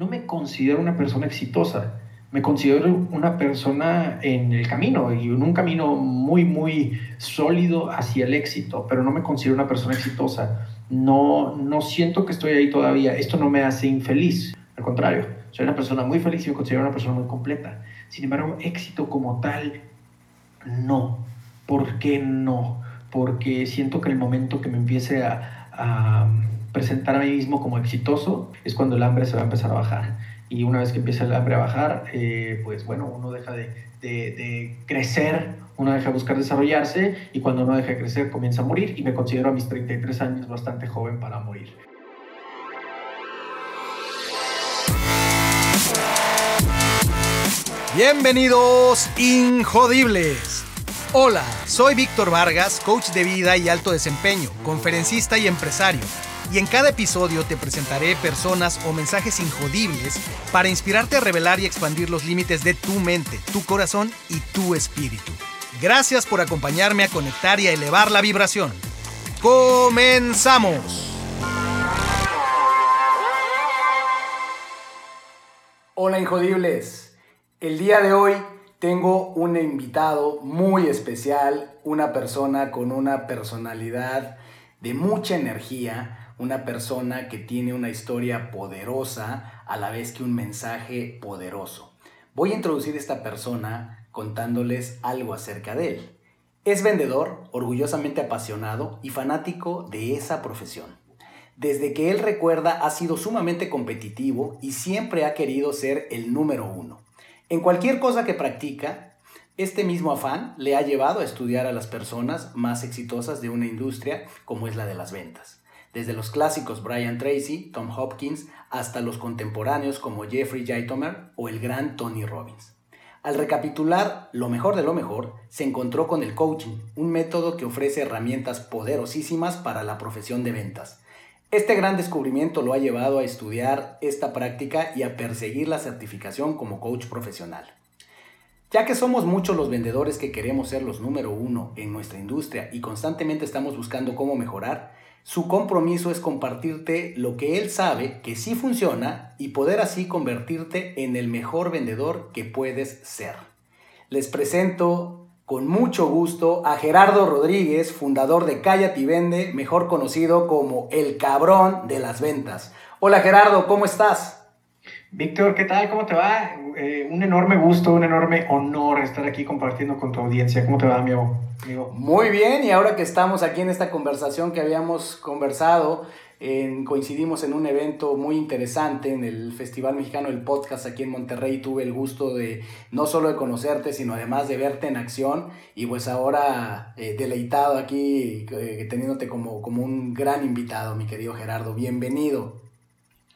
no me considero una persona exitosa. Me considero una persona en el camino y en un camino muy, muy sólido hacia el éxito, pero no me considero una persona exitosa. No, no siento que estoy ahí todavía. Esto no me hace infeliz. Al contrario, soy una persona muy feliz y me considero una persona muy completa. Sin embargo, éxito como tal, no. ¿Por qué no? Porque siento que el momento que me empiece a, presentar a mí mismo como exitoso es cuando el hambre se va a empezar a bajar. Y una vez que empieza el hambre a bajar, eh, pues bueno, uno deja de, de, crecer, uno deja de buscar desarrollarse y cuando uno deja de crecer comienza a morir y me considero a mis 33 años bastante joven para morir. Bienvenidos, Injodibles. Hola, soy Víctor Vargas, coach de vida y alto desempeño, conferencista y empresario. Y en cada episodio te presentaré personas o mensajes injodibles para inspirarte a revelar y expandir los límites de tu mente, tu corazón y tu espíritu. Gracias por acompañarme a conectar y a elevar la vibración. ¡Comenzamos! Hola, Injodibles. El día de hoy tengo un invitado muy especial, una persona con una personalidad de mucha energía, una persona que tiene una historia poderosa a la vez que un mensaje poderoso. Voy a introducir a esta persona contándoles algo acerca de él. Es vendedor, orgullosamente apasionado y fanático de esa profesión. Desde que él recuerda ha sido sumamente competitivo y siempre ha querido ser el número uno. En cualquier cosa que practica, este mismo afán le ha llevado a estudiar a las personas más exitosas de una industria como es la de las ventas. Desde los clásicos Brian Tracy, Tom Hopkins, hasta los contemporáneos como Jeffrey Geitomer o el gran Tony Robbins. Al recapitular lo mejor de lo mejor, se encontró con el coaching, un método que ofrece herramientas poderosísimas para la profesión de ventas. Este gran descubrimiento lo ha llevado a estudiar esta práctica y a perseguir la certificación como coach profesional. Ya que somos muchos los vendedores que queremos ser los número uno en nuestra industria y constantemente estamos buscando cómo mejorar, su compromiso es compartirte lo que él sabe que sí funciona y poder así convertirte en el mejor vendedor que puedes ser. Les presento con mucho gusto a Gerardo Rodríguez, fundador de Cállate y Vende, mejor conocido como el cabrón de las ventas. Hola Gerardo, ¿cómo estás? Víctor, ¿qué tal? ¿Cómo te va? Eh, un enorme gusto, un enorme honor estar aquí compartiendo con tu audiencia. ¿Cómo te va, amigo? Muy bien, y ahora que estamos aquí en esta conversación que habíamos conversado, coincidimos en un evento muy interesante en el Festival Mexicano del Podcast aquí en Monterrey. Tuve el gusto de no solo de conocerte, sino además de verte en acción y pues ahora eh, deleitado aquí eh, teniéndote como, como un gran invitado, mi querido Gerardo. Bienvenido.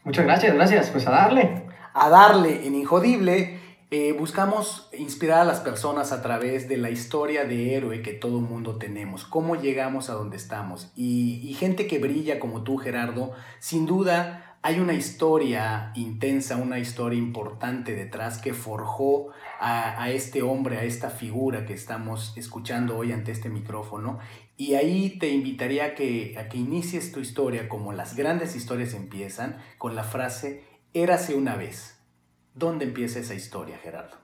Muchas gracias, gracias. Pues a darle. A darle en Injodible eh, buscamos inspirar a las personas a través de la historia de héroe que todo mundo tenemos, cómo llegamos a donde estamos. Y, gente que brilla como tú, Gerardo, sin duda hay una historia intensa, una historia importante detrás que forjó a, este hombre, a esta figura que estamos escuchando hoy ante este micrófono. Y ahí te invitaría a que, a que inicies tu historia como las grandes historias empiezan con la frase, érase una vez. ¿Dónde empieza esa historia, Gerardo?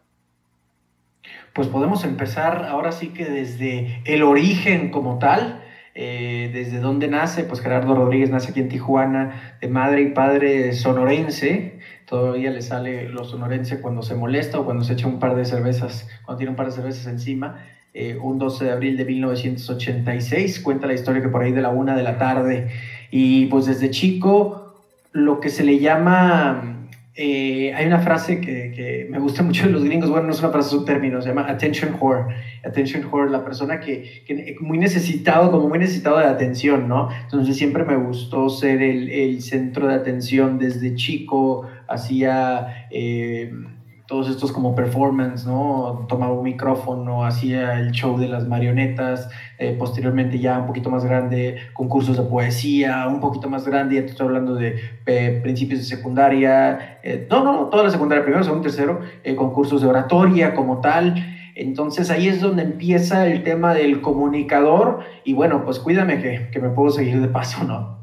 Pues podemos empezar ahora sí que desde el origen como tal, eh, desde dónde nace, pues Gerardo Rodríguez nace aquí en Tijuana, de madre y padre sonorense, todavía le sale lo sonorense cuando se molesta o cuando se echa un par de cervezas, cuando tiene un par de cervezas encima. Eh, un 12 de abril de 1986, cuenta la historia que por ahí de la una de la tarde, y pues desde chico lo que se le llama eh, hay una frase que, me gusta mucho de los gringos, bueno, no es una frase, es un término, se llama attention whore. Attention whore, la persona que, que muy necesitado, como muy necesitado de atención, ¿no? Entonces siempre me gustó ser el, el centro de atención desde chico, hacía... Eh, todos estos como performance, ¿no? Tomaba un micrófono, hacía el show de las marionetas, eh, posteriormente ya un poquito más grande, concursos de poesía, un poquito más grande, ya te estoy hablando de eh, principios de secundaria, eh, no, no, toda la secundaria, primero, segundo, tercero, concursos de oratoria como tal. Entonces ahí es donde empieza el tema del comunicador y bueno, pues cuídame que, que me puedo seguir de paso, ¿no?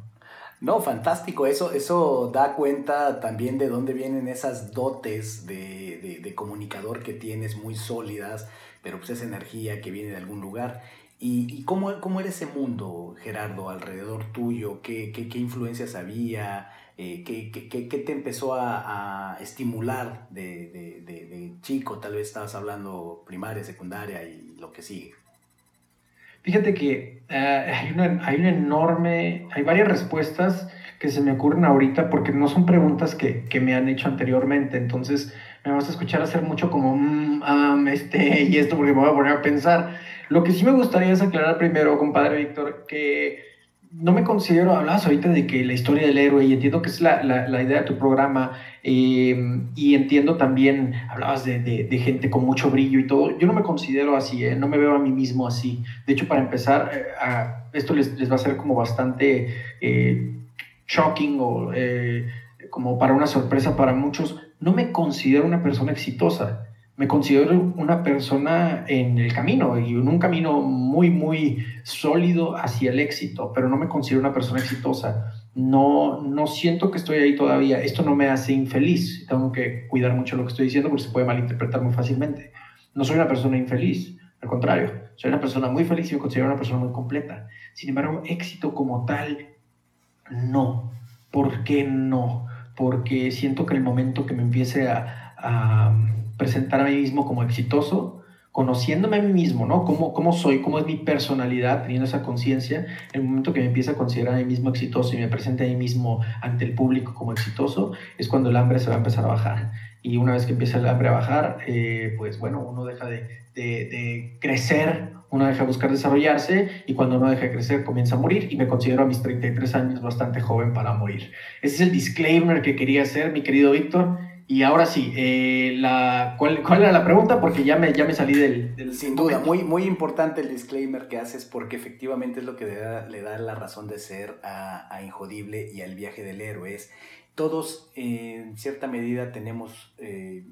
No, fantástico. Eso, eso da cuenta también de dónde vienen esas dotes de, de, comunicador que tienes muy sólidas, pero pues esa energía que viene de algún lugar. ¿Y, y cómo, cómo, era ese mundo, Gerardo, alrededor tuyo? ¿Qué, qué, qué influencias había? Eh, ¿qué, qué, te empezó a, a estimular de, de, de, chico? Tal vez estabas hablando primaria, secundaria y lo que sigue. Fíjate que eh, hay, una, hay una enorme, hay varias respuestas que se me ocurren ahorita porque no son preguntas que, que me han hecho anteriormente. Entonces me vas a escuchar hacer mucho como, mm, este y esto porque me voy a poner a pensar. Lo que sí me gustaría es aclarar primero, compadre Víctor, que no me considero, hablabas ahorita de que la historia del héroe, y entiendo que es la, la, idea de tu programa, em, y entiendo también, hablabas de, de, gente con mucho brillo y todo, yo no me considero así, ¿eh? no me veo a mí mismo así. De hecho, para empezar, eh, esto les, les, va a ser como bastante eh, shocking o como para una sorpresa para muchos, no me considero una persona exitosa me considero una persona en el camino y en un camino muy, muy sólido hacia el éxito, pero no me considero una persona exitosa. No, no siento que estoy ahí todavía. Esto no me hace infeliz. Tengo que cuidar mucho lo que estoy diciendo porque se puede malinterpretar muy fácilmente. No soy una persona infeliz, al contrario, soy una persona muy feliz y me considero una persona muy completa. Sin embargo, éxito como tal, no. ¿Por qué no? Porque siento que el momento que me empiece a, a presentar a mí mismo como exitoso, conociéndome a mí mismo, ¿no? ¿Cómo, cómo soy? ¿Cómo es mi personalidad? Teniendo esa conciencia, el momento que me empieza a considerar a mí mismo exitoso y me presente a mí mismo ante el público como exitoso, es cuando el hambre se va a empezar a bajar. Y una vez que empieza el hambre a bajar, eh, pues bueno, uno deja de, de, crecer, uno deja de buscar desarrollarse y cuando uno deja de crecer comienza a morir y me considero a mis 33 años bastante joven para morir. Ese es el disclaimer que quería hacer, mi querido Víctor. Y ahora sí, eh, la, ¿cuál, ¿cuál, era la pregunta? Porque ya me, ya me salí del... Sin duda, muy, muy importante el disclaimer que haces porque efectivamente es lo que le da, le da la razón de ser a, a, Injodible y al viaje del héroe. Es, todos en cierta medida tenemos eh,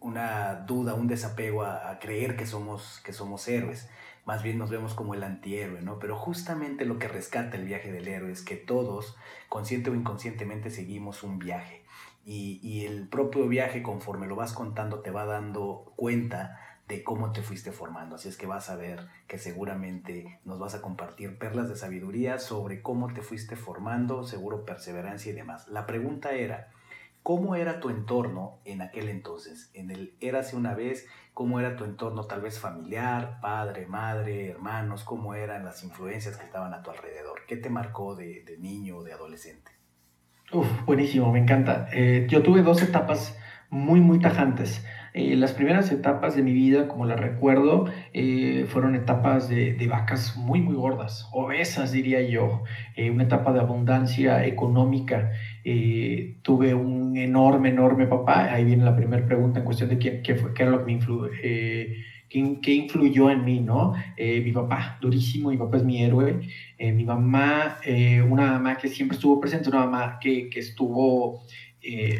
una duda, un desapego a, a, creer que somos, que somos héroes. Más bien nos vemos como el antihéroe, ¿no? Pero justamente lo que rescata el viaje del héroe es que todos, consciente o inconscientemente, seguimos un viaje y, el propio viaje, conforme lo vas contando, te va dando cuenta de cómo te fuiste formando. Así es que vas a ver que seguramente nos vas a compartir perlas de sabiduría sobre cómo te fuiste formando, seguro perseverancia y demás. La pregunta era, ¿cómo era tu entorno en aquel entonces? En el érase una vez, ¿cómo era tu entorno tal vez familiar, padre, madre, hermanos? ¿Cómo eran las influencias que estaban a tu alrededor? ¿Qué te marcó de, de niño o de adolescente? Uf, buenísimo, me encanta. Eh, yo tuve dos etapas muy, muy tajantes. Eh, las primeras etapas de mi vida, como las recuerdo, eh, fueron etapas de, de, vacas muy, muy gordas, obesas diría yo, una etapa de abundancia económica. tuve un enorme, enorme papá. Ahí viene la primera pregunta en cuestión de qué, qué, fue, qué era lo que me influyó ¿Qué, influyó en mí, ¿no? Eh, mi papá, durísimo, mi papá es mi héroe. Eh, mi mamá, eh, una mamá que siempre estuvo presente, una mamá que, que estuvo,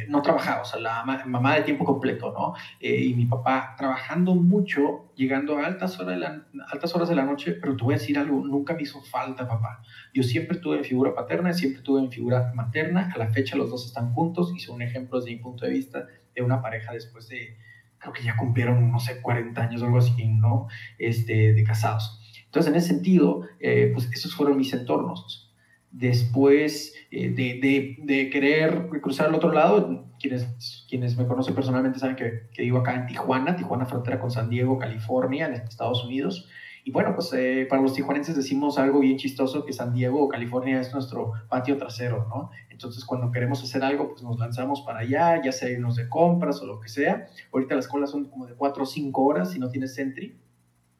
no trabajaba, o sea, la mamá, de tiempo completo, ¿no? y mi papá trabajando mucho, llegando a altas horas, de la, altas horas de la noche, pero te voy a decir algo, nunca me hizo falta papá. Yo siempre estuve en figura paterna, siempre estuve en figura materna. A la fecha los dos están juntos y son ejemplos desde mi punto de vista de una pareja después de creo que ya cumplieron, no sé, 40 años o algo así, ¿no? Este, de casados. Entonces, en ese sentido, eh, pues esos fueron mis entornos. Después eh, de, de, de, querer cruzar al otro lado, quienes, quienes me conocen personalmente saben que, que vivo acá en Tijuana, Tijuana frontera con San Diego, California, en Estados Unidos. Y bueno, pues eh, para los tijuanenses decimos algo bien chistoso, que San Diego, California es nuestro patio trasero, ¿no? Entonces cuando queremos hacer algo, pues nos lanzamos para allá, ya sea irnos de compras o lo que sea. Ahorita las colas son como de 4 o 5 horas si no tienes Sentry.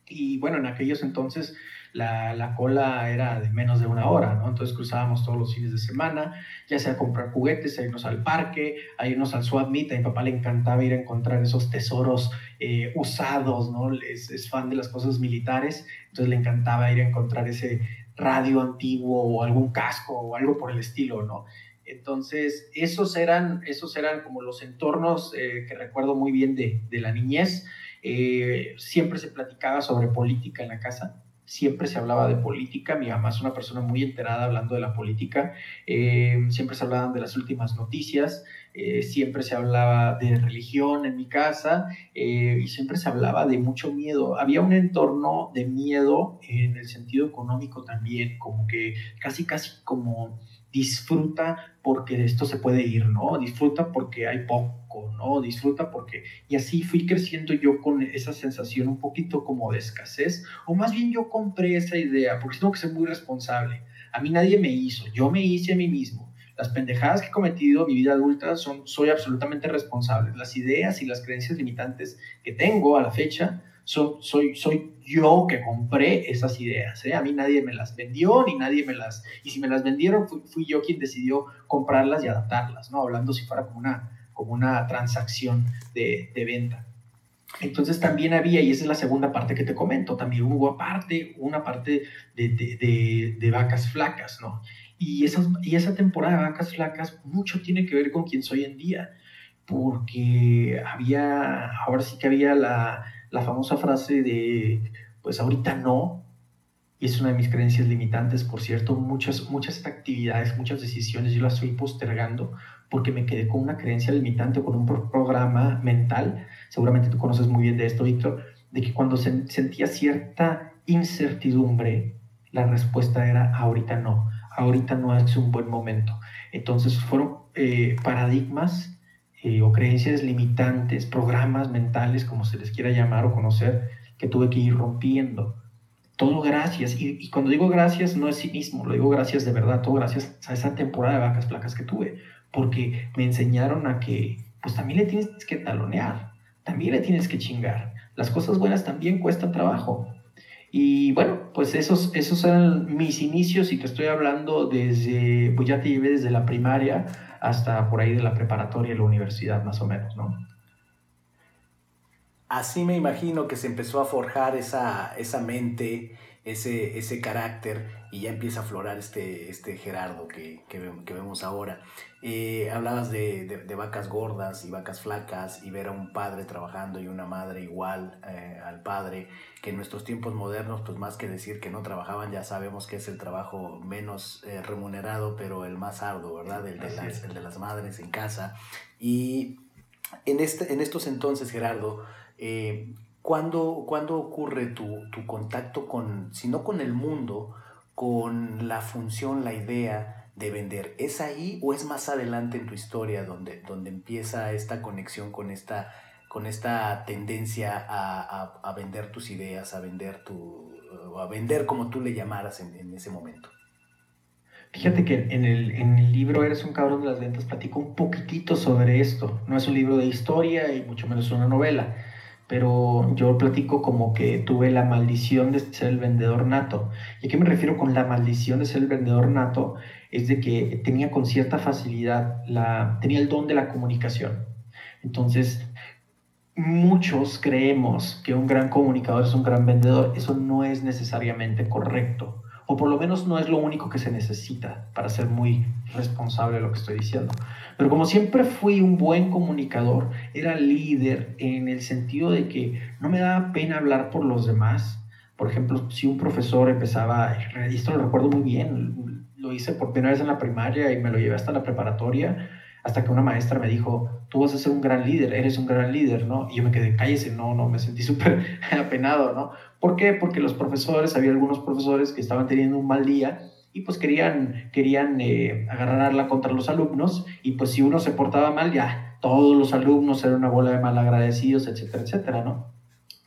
Y bueno, en aquellos entonces la, la, cola era de menos de una hora, ¿no? Entonces cruzábamos todos los fines de semana, ya sea comprar juguetes, a irnos al parque, a irnos al swap meet. A mi papá le encantaba ir a encontrar esos tesoros eh, usados, ¿no? Es, es, fan de las cosas militares, entonces le encantaba ir a encontrar ese radio antiguo o algún casco o algo por el estilo, ¿no? Entonces, esos eran, esos eran como los entornos eh, que recuerdo muy bien de, de la niñez. Eh, siempre se platicaba sobre política en la casa siempre se hablaba de política, mi mamá es una persona muy enterada hablando de la política, eh, siempre se hablaban de las últimas noticias, eh, siempre se hablaba de religión en mi casa eh, y siempre se hablaba de mucho miedo. Había un entorno de miedo en el sentido económico también, como que casi, casi como disfruta porque esto se puede ir, ¿no? Disfruta porque hay poco, ¿no? Disfruta porque... Y así fui creciendo yo con esa sensación un poquito como de escasez, o más bien yo compré esa idea, porque tengo que ser muy responsable. A mí nadie me hizo, yo me hice a mí mismo. Las pendejadas que he cometido en mi vida adulta son, soy absolutamente responsable. Las ideas y las creencias limitantes que tengo a la fecha soy, soy yo que compré esas ideas. ¿eh? A mí nadie me las vendió ni nadie me las... Y si me las vendieron, fui, yo quien decidió comprarlas y adaptarlas, ¿no? Hablando si fuera como una, como una transacción de, de venta. Entonces también había, y esa es la segunda parte que te comento, también hubo aparte, una parte de, de, de, vacas flacas, ¿no? Y, esas, y esa temporada de vacas flacas mucho tiene que ver con quién soy en día, porque había, ahora sí que había la, la famosa frase de, pues ahorita no, y es una de mis creencias limitantes, por cierto, muchas, muchas actividades, muchas decisiones yo las estoy postergando porque me quedé con una creencia limitante, con un programa mental, seguramente tú conoces muy bien de esto, Víctor, de que cuando sentía cierta incertidumbre, la respuesta era ahorita no, ahorita no es un buen momento. Entonces fueron eh, paradigmas eh, o creencias limitantes, programas mentales, como se les quiera llamar o conocer, que tuve que ir rompiendo. Todo gracias, y, cuando digo gracias no es sí mismo, lo digo gracias de verdad, todo gracias a esa temporada de vacas flacas que tuve, porque me enseñaron a que pues también le tienes que talonear, también le tienes que chingar. Las cosas buenas también cuestan trabajo. Y bueno, pues esos, esos eran mis inicios y te estoy hablando desde, pues ya te llevé desde la primaria hasta por ahí de la preparatoria y la universidad más o menos, ¿no? Así me imagino que se empezó a forjar esa, esa mente, ese, ese carácter y ya empieza a aflorar este, este Gerardo que, que, vemos ahora. Eh, hablabas de, de, vacas gordas y vacas flacas y ver a un padre trabajando y una madre igual eh, al padre, que en nuestros tiempos modernos, pues más que decir que no trabajaban, ya sabemos que es el trabajo menos eh, remunerado, pero el más arduo, ¿verdad? El de, las, el de las madres en casa. Y en, este, en estos entonces, Gerardo, eh, ¿cuándo, ocurre tu, tu, contacto con, si no con el mundo, con la función, la idea de vender? ¿Es ahí o es más adelante en tu historia donde, donde empieza esta conexión con esta, con esta tendencia a, a, vender tus ideas, a vender, tu, a vender como tú le llamaras en, en ese momento? Fíjate que en el, en el, libro Eres un cabrón de las ventas platico un poquitito sobre esto. No es un libro de historia y mucho menos una novela pero yo platico como que tuve la maldición de ser el vendedor nato. ¿Y a qué me refiero con la maldición de ser el vendedor nato? Es de que tenía con cierta facilidad, la, tenía el don de la comunicación. Entonces, muchos creemos que un gran comunicador es un gran vendedor. Eso no es necesariamente correcto o por lo menos no es lo único que se necesita para ser muy responsable de lo que estoy diciendo. Pero como siempre fui un buen comunicador, era líder en el sentido de que no me daba pena hablar por los demás. Por ejemplo, si un profesor empezaba, esto lo recuerdo muy bien, lo hice por primera vez en la primaria y me lo llevé hasta la preparatoria, hasta que una maestra me dijo, tú vas a ser un gran líder, eres un gran líder, ¿no? Y yo me quedé, cállese, no, no, me sentí súper apenado, ¿no? ¿Por qué? Porque los profesores, había algunos profesores que estaban teniendo un mal día y pues querían, querían eh, agarrarla contra los alumnos y pues si uno se portaba mal, ya todos los alumnos eran una bola de malagradecidos, etcétera, etcétera, ¿no?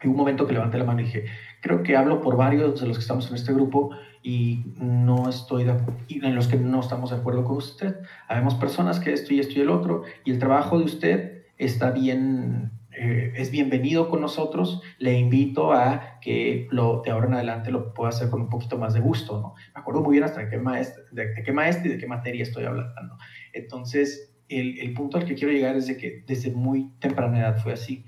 Y un momento que levanté la mano y dije, creo que hablo por varios de los que estamos en este grupo y no estoy de en los que no estamos de acuerdo con usted. Habemos personas que esto y esto y el otro, y el trabajo de usted está bien, eh, es bienvenido con nosotros. Le invito a que lo, de ahora en adelante lo pueda hacer con un poquito más de gusto, ¿no? Me acuerdo muy bien hasta de qué maestro, de, qué maestro y de qué materia estoy hablando. Entonces, el, el punto al que quiero llegar es de que desde muy temprana edad fue así.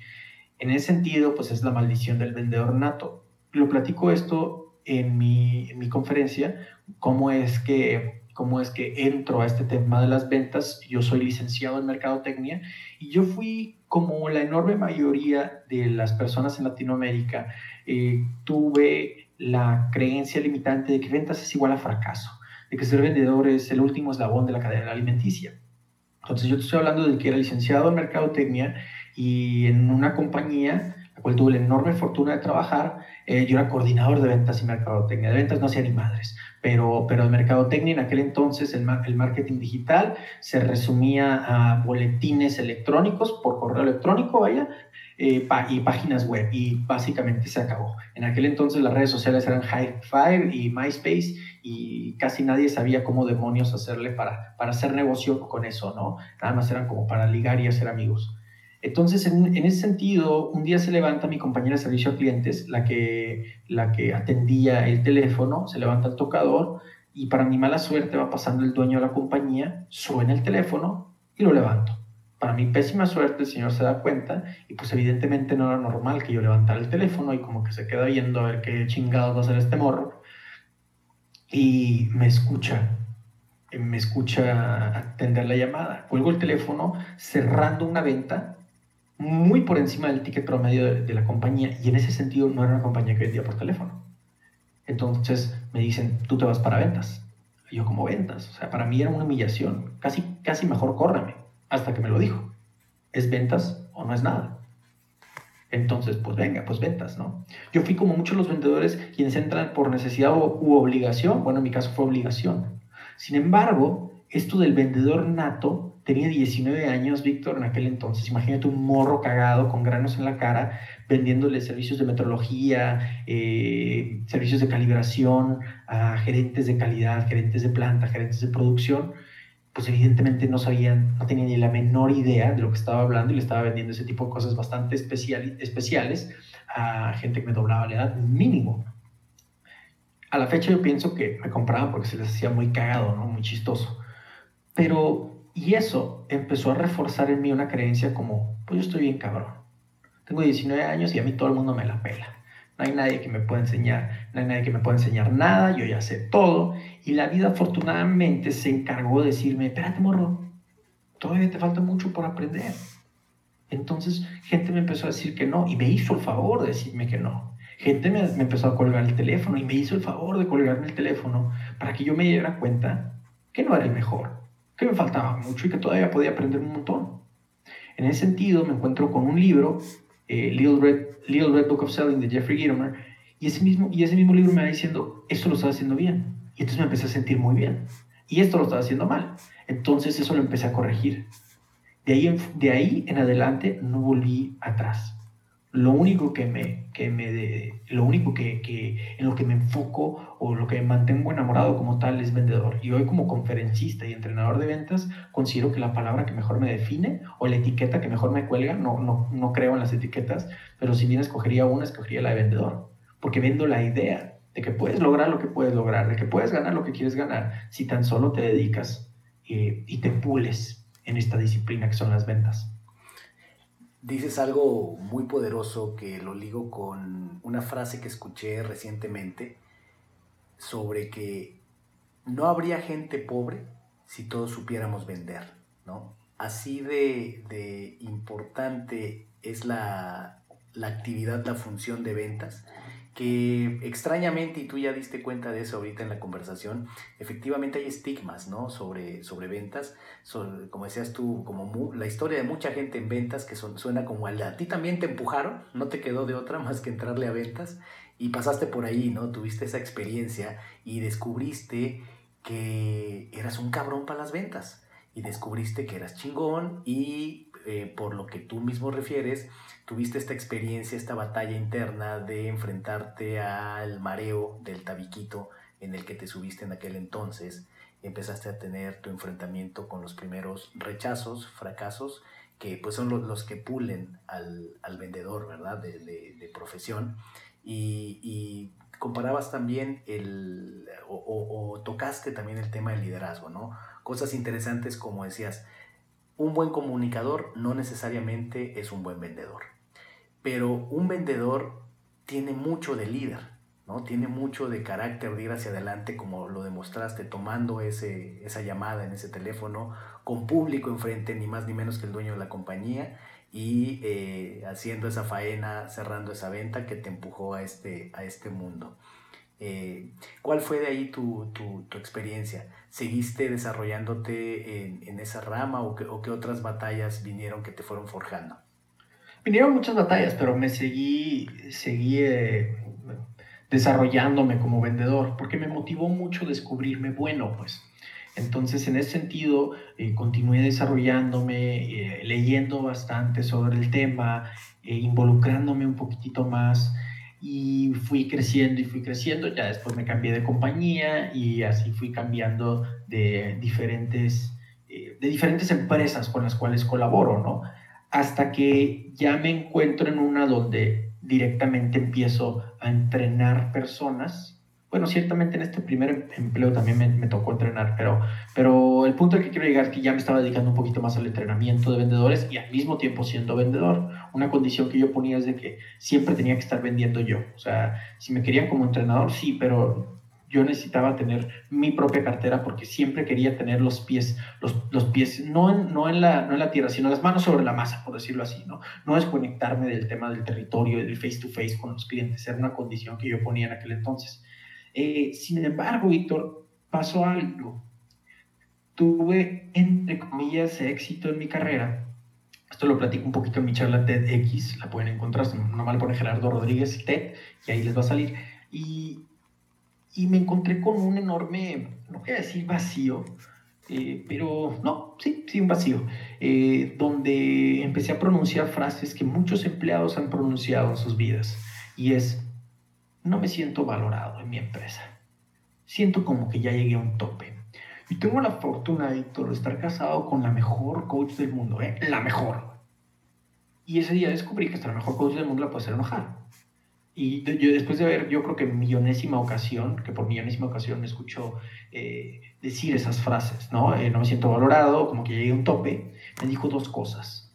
En ese sentido, pues es la maldición del vendedor nato. Lo platico esto en mi, en mi conferencia cómo es, que, cómo es que entro a este tema de las ventas. Yo soy licenciado en Mercadotecnia y yo fui como la enorme mayoría de las personas en Latinoamérica, eh, tuve la creencia limitante de que ventas es igual a fracaso, de que ser vendedor es el último eslabón de la cadena alimenticia. Entonces yo te estoy hablando de que era licenciado en mercadotecnia y en una compañía, la cual tuve la enorme fortuna de trabajar, eh, yo era coordinador de ventas y mercadotecnia. De ventas no hacía ni madres, pero, pero de mercadotecnia en aquel entonces el, el marketing digital se resumía a boletines electrónicos por correo electrónico, vaya, eh, y páginas web y básicamente se acabó. En aquel entonces las redes sociales eran High Five y MySpace y casi nadie sabía cómo demonios hacerle para, para hacer negocio con eso, ¿no? Nada más eran como para ligar y hacer amigos. Entonces, en, ese sentido, un día se levanta mi compañera de servicio a clientes, la que, la que atendía el teléfono, se levanta el tocador y para mi mala suerte va pasando el dueño de la compañía, suena el teléfono y lo levanto. Para mi pésima suerte, el señor se da cuenta y pues evidentemente no era normal que yo levantara el teléfono y como que se queda viendo a ver qué chingados va a hacer este morro. Y me escucha, me escucha atender la llamada. Cuelgo el teléfono cerrando una venta muy por encima del ticket promedio de, la compañía y en ese sentido no era una compañía que vendía por teléfono. Entonces me dicen, tú te vas para ventas. Yo como ventas, o sea, para mí era una humillación, casi, casi mejor córreme, hasta que me lo dijo. ¿Es ventas o no es nada? Entonces, pues venga, pues ventas, ¿no? Yo fui como muchos los vendedores quienes entran por necesidad u obligación, bueno, en mi caso fue obligación. Sin embargo, esto del vendedor nato Tenía 19 años, Víctor, en aquel entonces. Imagínate un morro cagado con granos en la cara, vendiéndole servicios de metrología, eh, servicios de calibración a gerentes de calidad, gerentes de planta, gerentes de producción. Pues evidentemente no sabían, no tenían ni la menor idea de lo que estaba hablando y le estaba vendiendo ese tipo de cosas bastante especial, especiales a gente que me doblaba la edad mínimo. A la fecha yo pienso que me compraban porque se les hacía muy cagado, ¿no? muy chistoso. Pero y eso empezó a reforzar en mí una creencia como, pues yo estoy bien cabrón. Tengo 19 años y a mí todo el mundo me la pela. No hay nadie que me pueda enseñar, no hay nadie que me pueda enseñar nada, yo ya sé todo. Y la vida afortunadamente se encargó de decirme, espérate morro, todavía te falta mucho por aprender. Entonces gente me empezó a decir que no y me hizo el favor de decirme que no. Gente me, me empezó a colgar el teléfono y me hizo el favor de colgarme el teléfono para que yo me diera cuenta que no era el mejor, que me faltaba mucho y que todavía podía aprender un montón. En ese sentido, me encuentro con un libro, eh, Little, Red, Little Red Book of Selling de Jeffrey Gitomer, y ese, mismo, y ese mismo libro me va diciendo, esto lo estás haciendo bien. Y entonces me empecé a sentir muy bien. Y esto lo estaba haciendo mal. Entonces eso lo empecé a corregir. De ahí, de ahí en adelante no volví atrás lo único que me, que me de, lo único que, que, en lo que me enfoco o lo que me mantengo enamorado como tal es vendedor. Y hoy como conferencista y entrenador de ventas considero que la palabra que mejor me define o la etiqueta que mejor me cuelga, no, no, no creo en las etiquetas, pero si bien escogería una, escogería la de vendedor. Porque vendo la idea de que puedes lograr lo que puedes lograr, de que puedes ganar lo que quieres ganar, si tan solo te dedicas eh, y te pules en esta disciplina que son las ventas dices algo muy poderoso que lo ligo con una frase que escuché recientemente sobre que no habría gente pobre si todos supiéramos vender, ¿no? Así de, importante es la, la actividad, la función de ventas, que extrañamente, y tú ya diste cuenta de eso ahorita en la conversación, efectivamente hay estigmas, ¿no? Sobre, sobre ventas, como decías tú, como la historia de mucha gente en ventas que suena como a, a ti también te empujaron, no te quedó de otra más que entrarle a ventas y pasaste por ahí, ¿no? Tuviste esa experiencia y descubriste que eras un cabrón para las ventas y descubriste que eras chingón y eh, por lo que tú mismo refieres, tuviste esta experiencia, esta batalla interna de enfrentarte al mareo del tabiquito en el que te subiste en aquel entonces, empezaste a tener tu enfrentamiento con los primeros rechazos, fracasos, que pues son los, que pulen al, vendedor, ¿verdad? De, profesión. Y, comparabas también el, o, o, tocaste también el tema del liderazgo, ¿no? Cosas interesantes como decías, un buen comunicador no necesariamente es un buen vendedor. Pero un vendedor tiene mucho de líder, ¿no? Tiene mucho de carácter de ir hacia adelante, como lo demostraste, tomando ese, esa llamada en ese teléfono, con público enfrente, ni más ni menos que el dueño de la compañía, y eh, haciendo esa faena, cerrando esa venta que te empujó a este, a este mundo. Eh, ¿Cuál fue de ahí tu, experiencia? ¿Seguiste desarrollándote en, esa rama o qué otras batallas vinieron que te fueron forjando? Vinieron muchas batallas, pero me seguí, seguí eh, desarrollándome como vendedor, porque me motivó mucho descubrirme bueno, pues. Entonces, en ese sentido, eh, continué desarrollándome, eh, leyendo bastante sobre el tema, involucrándome un poquitito más y fui creciendo y fui creciendo. Ya después me cambié de compañía y así fui cambiando de diferentes, de diferentes empresas con las cuales colaboro, ¿no? Hasta que ya me encuentro en una donde directamente empiezo a entrenar personas. Bueno, ciertamente en este primer em-, empleo también me, tocó entrenar, pero, pero el punto al que quiero llegar es que ya me estaba dedicando un poquito más al entrenamiento de vendedores y al mismo tiempo siendo vendedor. Una condición que yo ponía es de que siempre tenía que estar vendiendo yo. O sea, si me querían como entrenador, sí, pero yo necesitaba tener mi propia cartera porque siempre quería tener los pies, los, los pies no, en, no, en la, no en la tierra, sino las manos sobre la masa, por decirlo así, ¿no? No desconectarme del tema del territorio y del face to face con los clientes, era una condición que yo ponía en aquel entonces. Eh, sin embargo, Víctor, pasó algo. Tuve, entre comillas, éxito en mi carrera. Esto lo platico un poquito en mi charla TEDx, la pueden encontrar, nomás le pone Gerardo Rodríguez TED y ahí les va a salir. Y y me encontré con un enorme, no voy a decir vacío, eh, pero no, sí, sí, un vacío, eh, donde empecé a pronunciar frases que muchos empleados han pronunciado en sus vidas, y es, no me siento valorado en mi empresa, siento como que ya llegué a un tope. Y tengo la fortuna, Víctor, de estar casado con la mejor coach del mundo, ¿eh? la mejor. Y ese día descubrí que hasta la mejor coach del mundo la puede hacer enojar. Y yo después de ver, yo creo que millonésima ocasión, que por millonésima ocasión me escucho eh, decir esas frases, ¿no? Eh, no me siento valorado, como que llegué a un tope, me dijo dos cosas.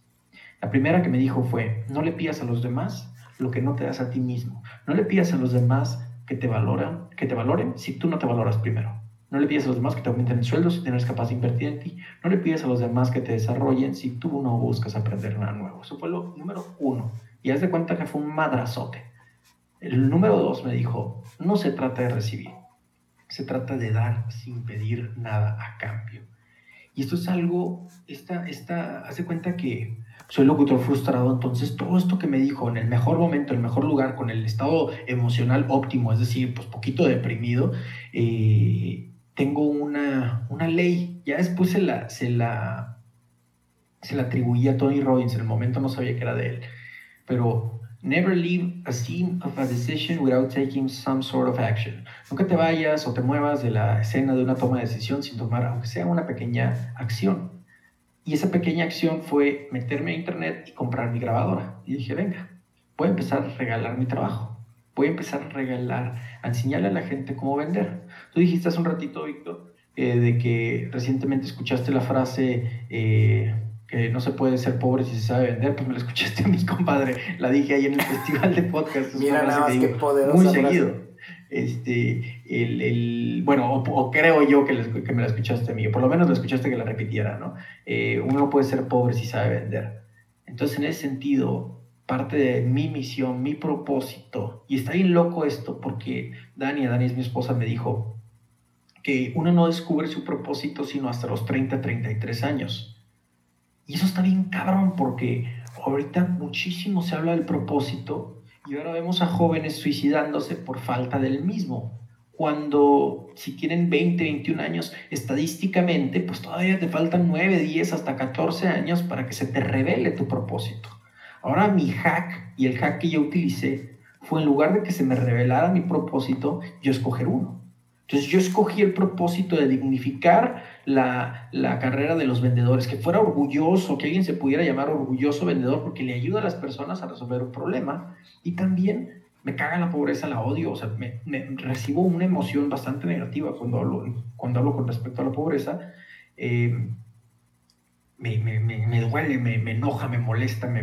La primera que me dijo fue, no le pidas a los demás lo que no te das a ti mismo. No le pidas a los demás que te valoran, que te valoren si tú no te valoras primero. No le pidas a los demás que te aumenten el sueldo si tienes capaz de invertir en ti. No le pidas a los demás que te desarrollen si tú no buscas aprender nada nuevo. Eso fue lo número uno. Y haz de cuenta que fue un madrazote. El número dos me dijo, no se trata de recibir, se trata de dar sin pedir nada a cambio. Y esto es algo, esta, esta, hace cuenta que soy locutor frustrado, entonces todo esto que me dijo en el mejor momento, en el mejor lugar, con el estado emocional óptimo, es decir, pues poquito deprimido, eh, tengo una, una ley, ya después se la, se la, se la atribuía a Tony Robbins, en el momento no sabía que era de él, pero Never leave a scene of a decision without taking some sort of action. Nunca te vayas o te muevas de la escena de una toma de decisión sin tomar, aunque sea una pequeña acción. Y esa pequeña acción fue meterme a internet y comprar mi grabadora. Y dije, venga, voy a empezar a regalar mi trabajo. Voy a empezar a regalar, a enseñarle a la gente cómo vender. Tú dijiste hace un ratito, Víctor, eh, de que recientemente escuchaste la frase... Eh, que no se puede ser pobre si se sabe vender, pues me la escuchaste a mi compadre, la dije ahí en el festival de podcast. Mira nada más que poderosa Muy seguido. Este, el, el bueno, o, creo yo que, que, me la escuchaste a mí, o por lo menos la escuchaste que la repitiera, ¿no? Eh, uno no puede ser pobre si sabe vender. Entonces, en ese sentido, parte de mi misión, mi propósito, y está bien loco esto, porque Dani, Dani es mi esposa, me dijo que uno no descubre su propósito sino hasta los 30, 33 años. Y eso está bien cabrón porque ahorita muchísimo se habla del propósito y ahora vemos a jóvenes suicidándose por falta del mismo. Cuando si tienen 20, 21 años, estadísticamente, pues todavía te faltan 9, 10, hasta 14 años para que se te revele tu propósito. Ahora mi hack y el hack que yo utilicé fue en lugar de que se me revelara mi propósito, yo escoger uno. Entonces yo escogí el propósito de dignificar la, carrera de los vendedores, que fuera orgulloso, que alguien se pudiera llamar orgulloso vendedor porque le ayuda a las personas a resolver un problema. Y también me caga la pobreza, la odio, o sea, me, recibo una emoción bastante negativa cuando hablo, cuando hablo con respecto a la pobreza. Eh, me, me, duele, me, enoja, me molesta, me,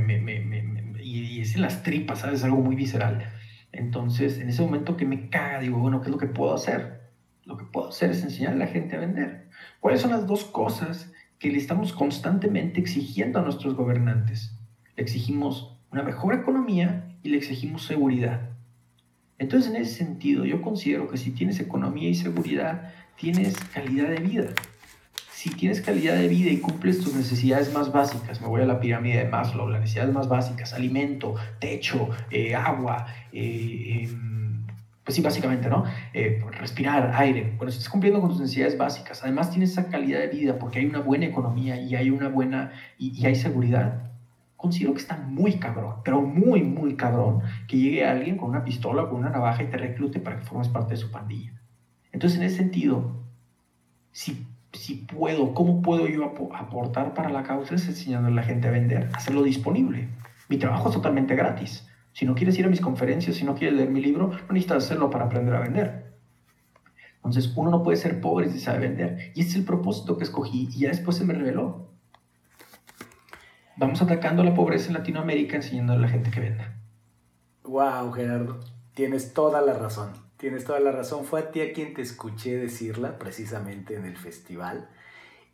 y, y, es en las tripas, ¿sabes? Es algo muy visceral. Entonces, en ese momento que me caga, digo, bueno, ¿qué es lo que puedo hacer? Lo que puedo hacer es enseñar a la gente a vender. ¿Cuáles son las dos cosas que le estamos constantemente exigiendo a nuestros gobernantes? Le exigimos una mejor economía y le exigimos seguridad. Entonces, en ese sentido, yo considero que si tienes economía y seguridad, tienes calidad de vida. Si tienes calidad de vida y cumples tus necesidades más básicas, me voy a la pirámide de Maslow, las necesidades más básicas, alimento, techo, eh, agua, eh, em, pues sí, básicamente, ¿no? Eh, respirar, aire. Bueno, si estás cumpliendo con tus necesidades básicas, además tienes esa calidad de vida porque hay una buena economía y hay una buena, y, y hay seguridad, considero que está muy cabrón, pero muy, muy cabrón, que llegue alguien con una pistola, con una navaja y te reclute para que formes parte de su pandilla. Entonces, en ese sentido, si, si puedo, ¿cómo puedo yo aportar para la causa? Es enseñando a la gente a vender, hacerlo disponible. Mi trabajo es totalmente gratis. Si no quieres ir a mis conferencias, si no quieres leer mi libro, no necesitas hacerlo para aprender a vender. Entonces, uno no puede ser pobre si sabe vender. Y ese es el propósito que escogí. Y ya después se me reveló vamos atacando la pobreza en Latinoamérica enseñando a la gente que venda. Wow, Gerardo, tienes toda la razón. Tienes toda la razón. Fue a ti a quien te escuché decirla precisamente en el festival.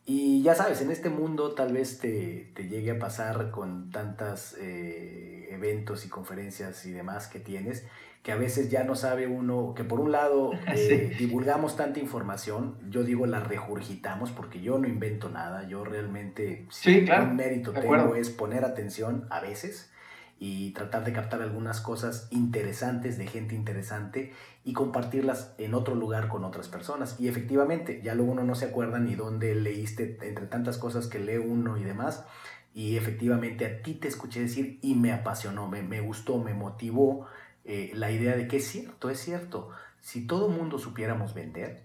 Y ya sabes, en este mundo tal vez te, te llegue a pasar con tantos eh, eventos y conferencias y demás que tienes, que a veces ya no sabe uno, que por un lado eh, divulgamos tanta información, yo digo la regurgitamos porque yo no invento nada, yo realmente sí, claro, un mérito tengo es poner atención a veces y tratar de captar algunas cosas interesantes de gente interesante y compartirlas en otro lugar con otras personas. Y efectivamente, ya luego uno no se acuerda ni dónde leíste entre tantas cosas que lee uno y demás. Y efectivamente a ti te escuché decir y me apasionó, me, me gustó, me motivó eh, la idea de que es cierto, es cierto. Si todo mundo supiéramos vender,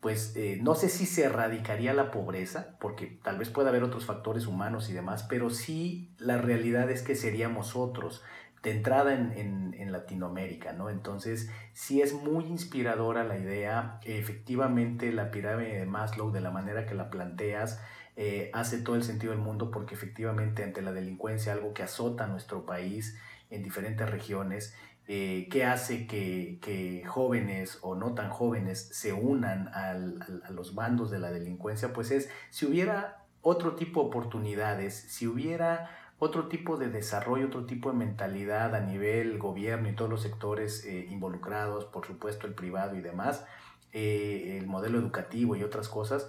pues eh, no sé si se erradicaría la pobreza, porque tal vez pueda haber otros factores humanos y demás, pero sí la realidad es que seríamos otros de entrada en, en, Latinoamérica, ¿no? Entonces, sí es muy inspiradora la idea, efectivamente la pirámide de Maslow, de la manera que la planteas, eh, hace todo el sentido del mundo porque efectivamente ante la delincuencia, algo que azota nuestro país en diferentes regiones, eh, qué hace que, jóvenes o no tan jóvenes se unan a los bandos de la delincuencia, pues es si hubiera otro tipo de oportunidades, si hubiera otro tipo de desarrollo, otro tipo de mentalidad a nivel gobierno y todos los sectores eh, involucrados, por supuesto el privado y demás, eh, el modelo educativo y otras cosas,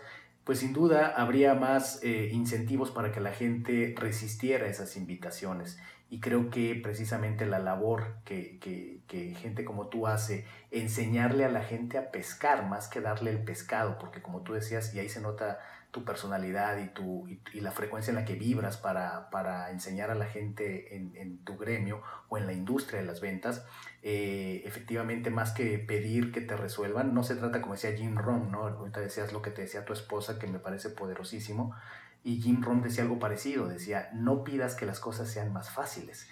pues sin duda habría más incentivos para que la gente resistiera esas invitaciones. Y creo que precisamente la labor que, gente como tú hace, enseñarle a la gente a pescar más que darle el pescado, porque como tú decías, y ahí se nota tu personalidad y, tu, y, la frecuencia en la que vibras para, para enseñar a la gente en, tu gremio o en la industria de las ventas, eh, efectivamente más que pedir que te resuelvan, no se trata como decía Jim Rohn, ¿no? Ahorita decías lo que te decía tu esposa, que me parece poderosísimo, y Jim Rohn decía algo parecido, decía, no pidas que las cosas sean más fáciles,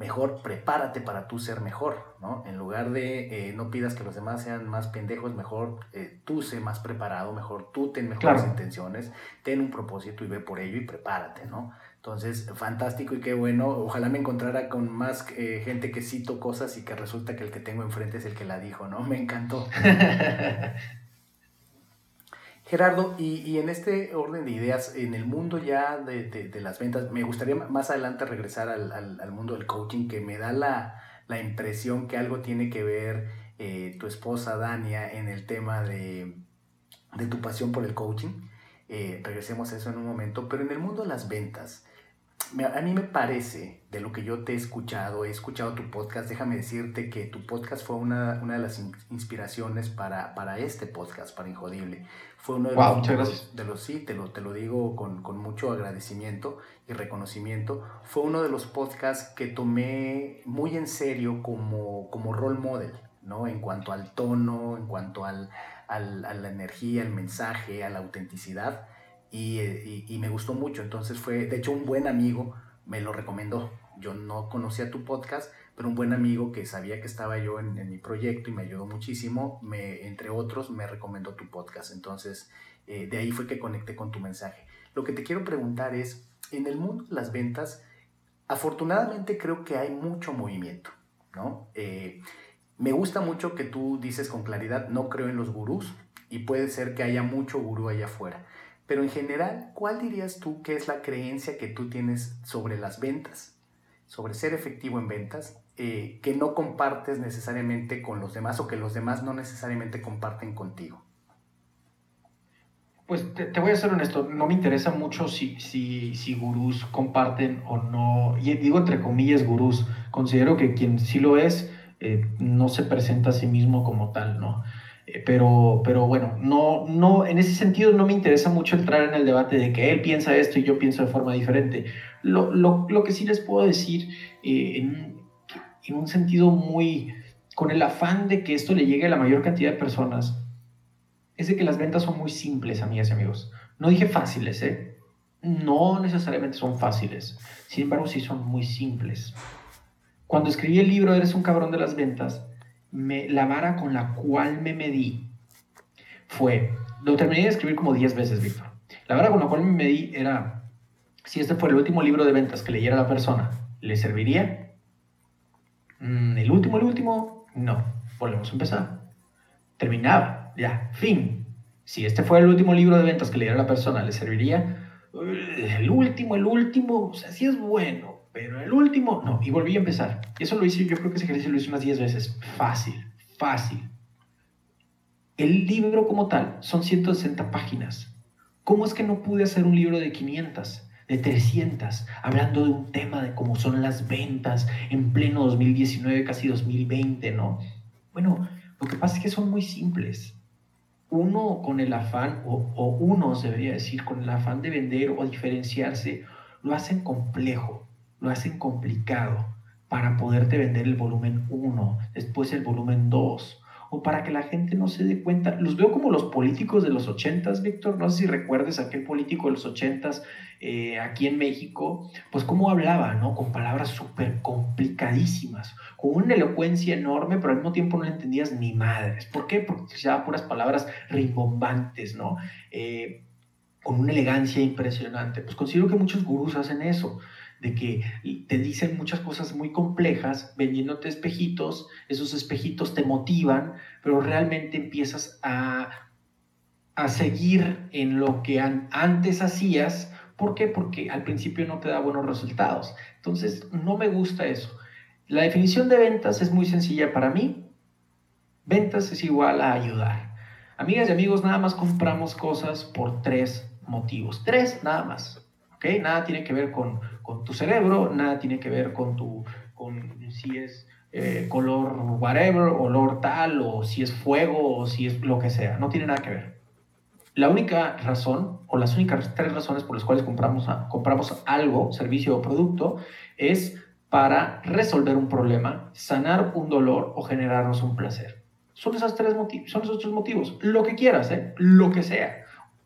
mejor prepárate para tú ser mejor, ¿no? En lugar de eh, no pidas que los demás sean más pendejos, mejor eh, tú sé más preparado, mejor tú ten mejores intenciones, ten un propósito y ve por ello y prepárate, ¿no? Entonces, fantástico y qué bueno. Ojalá me encontrara con más eh, gente que cito cosas y que resulta que el que tengo enfrente es el que la dijo, ¿no? Me encantó. Gerardo, y, en este orden de ideas, en el mundo ya de, las ventas, me gustaría más adelante regresar al, mundo del coaching, que me da la, impresión que algo tiene que ver eh, tu esposa Dania en el tema de, tu pasión por el coaching. Eh, regresemos a eso en un momento, pero en el mundo de las ventas, a mí me parece, de lo que yo te he escuchado, he escuchado tu podcast, déjame decirte que tu podcast fue una, de las inspiraciones para, para este podcast, para Injodible. Fue uno de los, de los, sí, te lo, te lo digo con, con, mucho agradecimiento y reconocimiento, fue uno de los podcasts que tomé muy en serio como, como role model, ¿no? En cuanto al tono, en cuanto al, al, a la energía, al mensaje, a la autenticidad. Eh, y, me gustó mucho. Entonces fue, de hecho, un buen amigo me lo recomendó. Yo no conocía tu podcast, pero un buen amigo que sabía que estaba yo en, mi proyecto y me ayudó muchísimo, me, entre otros, me recomendó tu podcast. Entonces, eh, de ahí fue que conecté con tu mensaje. Lo que te quiero preguntar es, en el mundo de las ventas, afortunadamente creo que hay mucho movimiento, ¿no? Eh, me gusta mucho que tú dices con claridad, no creo en los gurús y puede ser que haya mucho gurú allá afuera. Pero en general, ¿cuál dirías tú que es la creencia que tú tienes sobre las ventas? sobre ser efectivo en ventas eh, que no compartes necesariamente con los demás o que los demás no necesariamente comparten contigo? Pues te, voy a ser honesto, no me interesa mucho si, si, si gurús comparten o no, y digo entre comillas gurús, considero que quien sí lo es eh, no se presenta a sí mismo como tal, ¿no? Eh, pero, pero bueno, no, no, en ese sentido no me interesa mucho entrar en el debate de que él piensa esto y yo pienso de forma diferente. Lo, lo, lo que sí les puedo decir eh, en, en un sentido muy, con el afán de que esto le llegue a la mayor cantidad de personas, es de que las ventas son muy simples, amigas y amigos. No dije fáciles, ¿eh? No necesariamente son fáciles. Sin embargo, sí son muy simples. Cuando escribí el libro Eres un cabrón de las ventas, me, la vara con la cual me medí fue, lo terminé de escribir como 10 veces, Víctor. La vara con la cual me medí era, si este fue el último libro de ventas que leyera la persona, ¿le serviría? Mm, ¿El último, el último? No. Volvemos a empezar. Terminaba ya, fin. Si este fue el último libro de ventas que le diera la persona, ¿le serviría? El último, el último, o sea, sí es bueno, pero el último, no. Y volví a empezar. Eso lo hice, yo creo que ese ejercicio lo hice unas 10 veces. Fácil, fácil. El libro como tal son 160 páginas. ¿Cómo es que no pude hacer un libro de 500? De 300, hablando de un tema de cómo son las ventas en pleno 2019, casi 2020, ¿no? Bueno, lo que pasa es que son muy simples uno con el afán, o, o unos debería decir, con el afán de vender o diferenciarse, lo hacen complejo, lo hacen complicado para poderte vender el volumen 1, después el volumen 2, o para que la gente no se dé cuenta. Los veo como los políticos de los 80s, Víctor, no sé si recuerdes aquel político de los 80s eh, aquí en México, pues cómo hablaba, ¿no? Con palabras súper complicadísimas, con una elocuencia enorme, pero al mismo tiempo no entendías ni madres. ¿Por qué? Porque utilizaba puras palabras rimbombantes, ¿no? Eh, con una elegancia impresionante. Pues considero que muchos gurús hacen eso de que te dicen muchas cosas muy complejas, vendiéndote espejitos, esos espejitos te motivan, pero realmente empiezas a, a seguir en lo que antes hacías. ¿Por qué? Porque al principio no te da buenos resultados. Entonces, no me gusta eso. La definición de ventas es muy sencilla para mí. Ventas es igual a ayudar. Amigas y amigos, nada más compramos cosas por tres motivos. Tres nada más. Nada tiene que ver con, tu cerebro, nada tiene que ver con tu, con si es eh, color whatever, olor tal, o si es fuego, o si es lo que sea, no tiene nada que ver. La única razón, o las únicas tres razones por las cuales compramos, compramos algo, servicio o producto, es para resolver un problema, sanar un dolor o generarnos un placer. Son, esas tres motivos, son esos tres motivos. Lo que quieras, ¿eh? lo que sea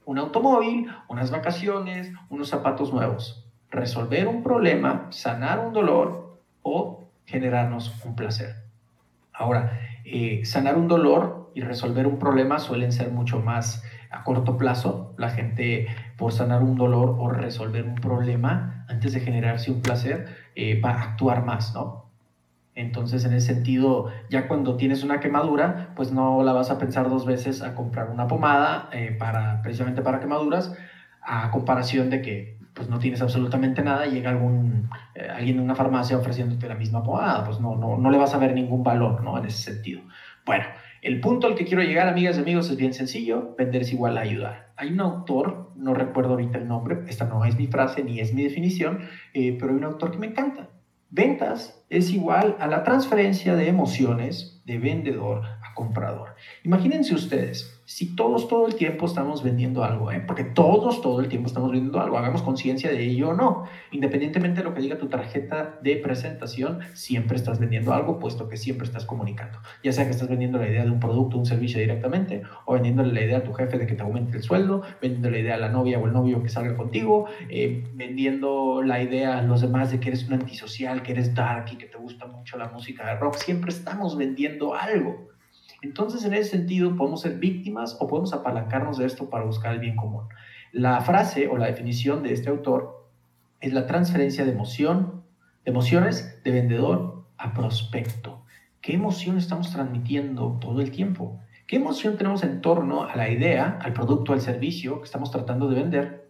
un automóvil, unas vacaciones, unos zapatos nuevos. Resolver un problema, sanar un dolor o generarnos un placer. Ahora, eh, sanar un dolor y resolver un problema suelen ser mucho más a corto plazo. La gente por sanar un dolor o resolver un problema antes de generarse un placer eh, va a actuar más, ¿no? Entonces, en ese sentido, ya cuando tienes una quemadura, pues no la vas a pensar dos veces a comprar una pomada eh, para, precisamente para quemaduras, a comparación de que pues no tienes absolutamente nada y llega algún, eh, alguien en una farmacia ofreciéndote la misma pomada, pues no, no, no le vas a ver ningún valor, ¿no? En ese sentido. Bueno, el punto al que quiero llegar, amigas y amigos, es bien sencillo, vender es igual a ayudar. Hay un autor, no recuerdo ahorita el nombre, esta no es mi frase ni es mi definición, eh, pero hay un autor que me encanta, Ventas es igual a la transferencia de emociones de vendedor a comprador. Imagínense ustedes, si todos todo el tiempo estamos vendiendo algo, ¿eh? porque todos todo el tiempo estamos vendiendo algo, hagamos conciencia de ello o no, independientemente de lo que diga tu tarjeta de presentación, siempre estás vendiendo algo, puesto que siempre estás comunicando, ya sea que estás vendiendo la idea de un producto, un servicio directamente, o vendiéndole la idea a tu jefe de que te aumente el sueldo, vendiendo la idea a la novia o el novio que salga contigo, eh, vendiendo la idea a los demás de que eres un antisocial, que eres dark y que te gusta mucho la música de rock, siempre estamos vendiendo algo. Entonces, en ese sentido, podemos ser víctimas o podemos apalancarnos de esto para buscar el bien común. La frase o la definición de este autor es la transferencia de emoción, emociones de vendedor a prospecto. ¿Qué emoción estamos transmitiendo todo el tiempo? ¿Qué emoción tenemos en torno a la idea, al producto, al servicio que estamos tratando de vender?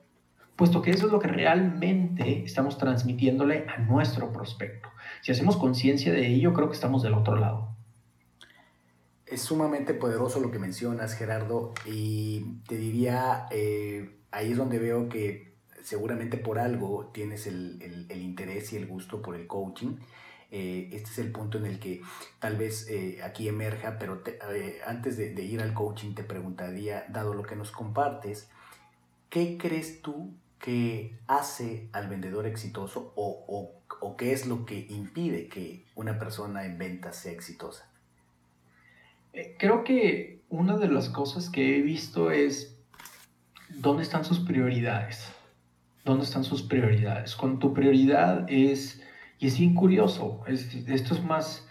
puesto que eso es lo que realmente estamos transmitiéndole a nuestro prospecto. Si hacemos conciencia de ello, creo que estamos del otro lado. Es sumamente poderoso lo que mencionas, Gerardo, y te diría, eh, ahí es donde veo que seguramente por algo tienes el, interés y el gusto por el coaching. Eh, este es el punto en el que tal vez eh, aquí emerja, pero antes de, ir al coaching te preguntaría, dado lo que nos compartes, ¿qué crees tú que hace al vendedor exitoso o, o, qué es lo que impide que una persona en ventas sea exitosa? Eh, creo que una de las cosas que he visto es dónde están sus prioridades. ¿Dónde están sus prioridades? Cuando tu prioridad es, y es bien curioso, esto es más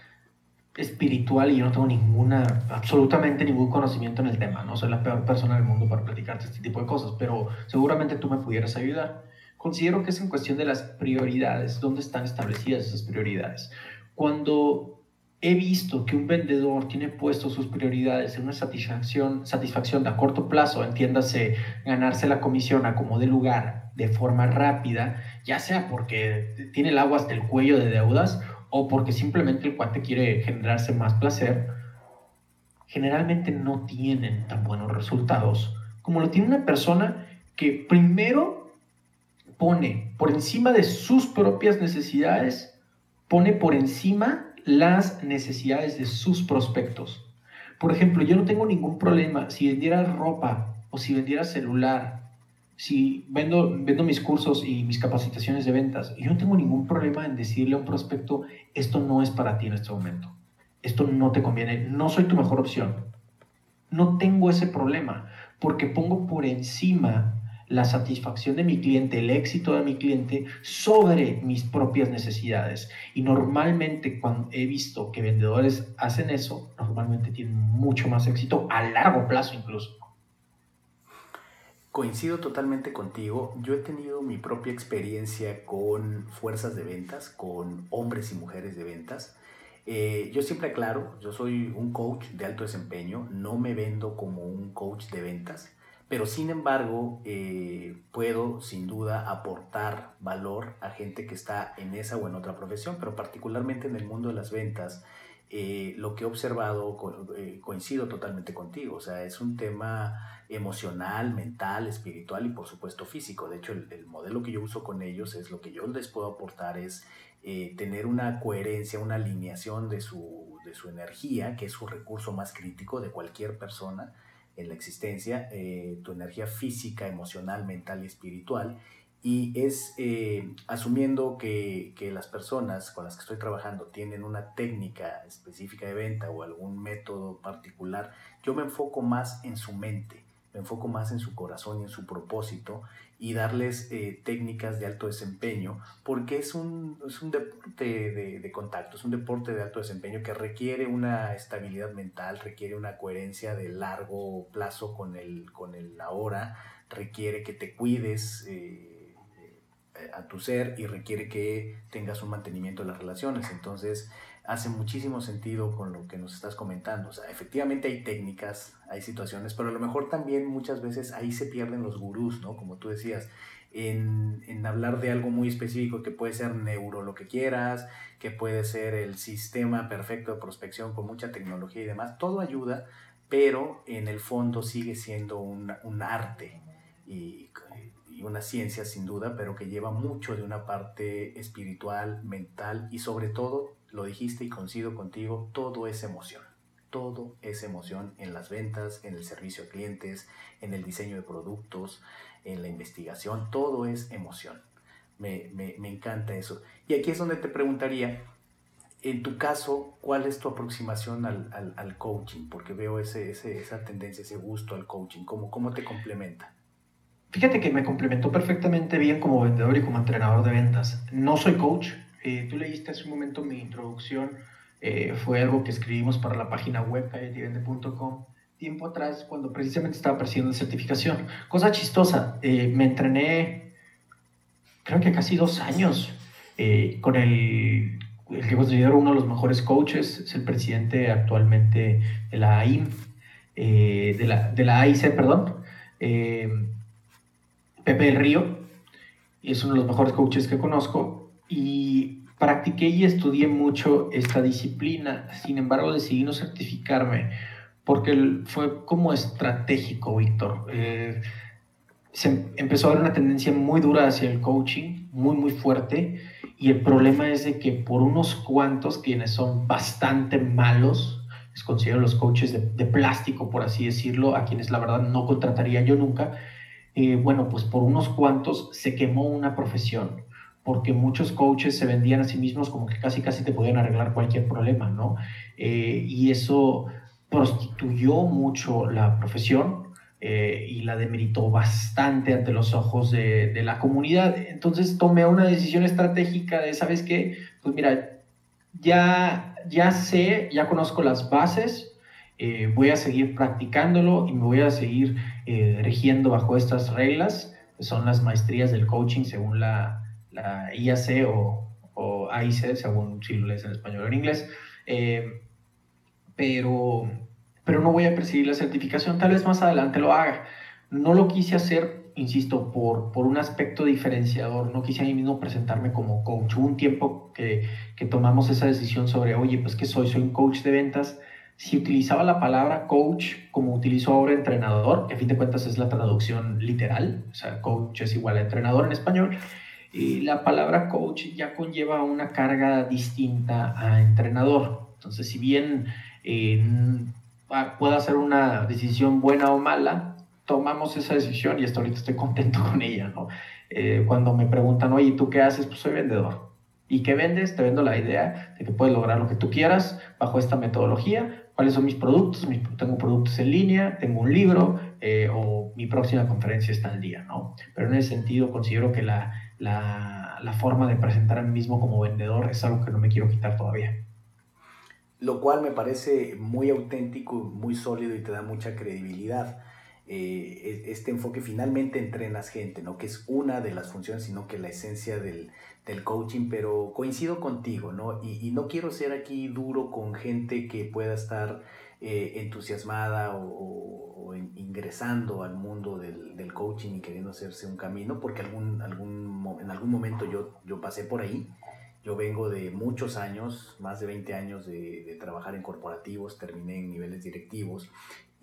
espiritual y yo no tengo ninguna, absolutamente ningún conocimiento en el tema, no soy la peor persona del mundo para platicarte este tipo de cosas, pero seguramente tú me pudieras ayudar. Considero que es en cuestión de las prioridades, dónde están establecidas esas prioridades. Cuando he visto que un vendedor tiene puesto sus prioridades en una satisfacción, satisfacción a corto plazo, entiéndase ganarse la comisión a como de lugar de forma rápida, ya sea porque tiene el agua hasta el cuello de deudas o porque simplemente el cuate quiere generarse más placer, generalmente no tienen tan buenos resultados como lo tiene una persona que primero pone por encima de sus propias necesidades, pone por encima las necesidades de sus prospectos. Por ejemplo, yo no tengo ningún problema si vendiera ropa o si vendiera celular si vendo, vendo mis cursos y mis capacitaciones de ventas, yo no tengo ningún problema en decirle a un prospecto, esto no es para ti en este momento, esto no te conviene, no soy tu mejor opción. No tengo ese problema porque pongo por encima la satisfacción de mi cliente, el éxito de mi cliente sobre mis propias necesidades. Y normalmente cuando he visto que vendedores hacen eso, normalmente tienen mucho más éxito a largo plazo incluso. Coincido totalmente contigo. Yo he tenido mi propia experiencia con fuerzas de ventas, con hombres y mujeres de ventas. Eh, yo siempre aclaro, yo soy un coach de alto desempeño, no me vendo como un coach de ventas, pero sin embargo eh, puedo sin duda aportar valor a gente que está en esa o en otra profesión, pero particularmente en el mundo de las ventas. Eh, lo que he observado coincido totalmente contigo, o sea, es un tema emocional, mental, espiritual y por supuesto físico. De hecho, el, modelo que yo uso con ellos es lo que yo les puedo aportar es eh, tener una coherencia, una alineación de su, de su energía, que es su recurso más crítico de cualquier persona en la existencia, eh, tu energía física, emocional, mental y espiritual. Y es eh, asumiendo que, que, las personas con las que estoy trabajando tienen una técnica específica de venta o algún método particular, yo me enfoco más en su mente me enfoco más en su corazón y en su propósito y darles eh, técnicas de alto desempeño, porque es un, es un deporte de, de, contacto, es un deporte de alto desempeño que requiere una estabilidad mental, requiere una coherencia de largo plazo con el, con el ahora, requiere que te cuides. Eh, a tu ser y requiere que tengas un mantenimiento de las relaciones. Entonces, hace muchísimo sentido con lo que nos estás comentando. O sea, efectivamente hay técnicas, hay situaciones, pero a lo mejor también muchas veces ahí se pierden los gurús, ¿no? Como tú decías, en, en, hablar de algo muy específico que puede ser neuro lo que quieras, que puede ser el sistema perfecto de prospección con mucha tecnología y demás. Todo ayuda, pero en el fondo sigue siendo un, un arte y, una ciencia sin duda, pero que lleva mucho de una parte espiritual, mental y sobre todo lo dijiste y coincido contigo, todo es emoción. Todo es emoción en las ventas, en el servicio a clientes, en el diseño de productos, en la investigación, todo es emoción. Me, encanta eso. Y aquí es donde te preguntaría, en tu caso, ¿cuál es tu aproximación al, coaching? Porque veo ese, esa tendencia, ese gusto al coaching. ¿Cómo, ¿Cómo te complementa? Fíjate que me complementó perfectamente bien como vendedor y como entrenador de ventas. No soy coach, eh, tú leíste hace un momento mi introducción, eh, fue algo que escribimos para la página web calletivende.com tiempo atrás cuando precisamente estaba persiguiendo certificación. Cosa chistosa, eh, me entrené creo que casi dos años con el, el que considero uno de los mejores coaches, es el presidente actualmente de la AIM, de, la, de la AIC, perdón, Pepe Río es uno de los mejores coaches que conozco y practiqué y estudié mucho esta disciplina. Sin embargo, decidí no certificarme porque fue como estratégico, Víctor. Eh, se empezó a haber una tendencia muy dura hacia el coaching, muy, muy fuerte, y el problema es de que por unos cuantos, quienes son bastante malos, les considero los coaches de, plástico, por así decirlo, a quienes la verdad no contrataría yo nunca, eh, bueno, pues por unos cuantos se quemó una profesión, porque muchos coaches se vendían a sí mismos como que casi casi te podían arreglar cualquier problema, ¿no? Eh, y eso prostituyó mucho la profesión eh, y la demeritó bastante ante los ojos de, la comunidad. Entonces tomé una decisión estratégica de, ¿sabes qué? Pues mira, ya, ya sé, ya conozco las bases, eh, voy a seguir practicándolo y me voy a seguir eh, rigiendo bajo estas reglas, que son las maestrías del coaching según la, la IAC o, o AIC, según si lo lees en español o en inglés pero, pero no voy a perseguir la certificación, tal vez más adelante lo haga. No lo quise hacer, insisto, por, por un aspecto diferenciador, no quise a mí mismo presentarme como coach. Hubo un tiempo que, que tomamos esa decisión sobre, oye, pues que soy, soy un coach de ventas. Si utilizaba la palabra coach como utilizo ahora entrenador, que a fin de cuentas es la traducción literal, o sea, coach es igual a entrenador en español, y la palabra coach ya conlleva una carga distinta a entrenador. Entonces, si bien eh, pueda ser una decisión buena o mala, tomamos esa decisión y hasta ahorita estoy contento con ella, ¿no? Eh, cuando me preguntan, oye, ¿tú qué haces? Pues soy vendedor. ¿Y qué vendes? Te vendo la idea de que puedes lograr lo que tú quieras bajo esta metodología. ¿Cuáles son mis productos? tengo productos en línea, tengo un libro eh, o mi próxima conferencia está al día, ¿no? Pero en ese sentido considero que la, la, la forma de presentar a mí mismo como vendedor es algo que no me quiero quitar todavía lo cual me parece muy auténtico, muy sólido y te da mucha credibilidad. Eh, e, este enfoque finalmente entrenas gente, no que es una de las funciones, sino que la esencia del, coaching, pero coincido contigo, ¿no? Y, no quiero ser aquí duro con gente que pueda estar eh, entusiasmada o, ingresando al mundo del, coaching y queriendo hacerse un camino, porque algún, algún, en algún momento yo, yo pasé por ahí yo vengo de muchos años, más de 20 años de, trabajar en corporativos, terminé en niveles directivos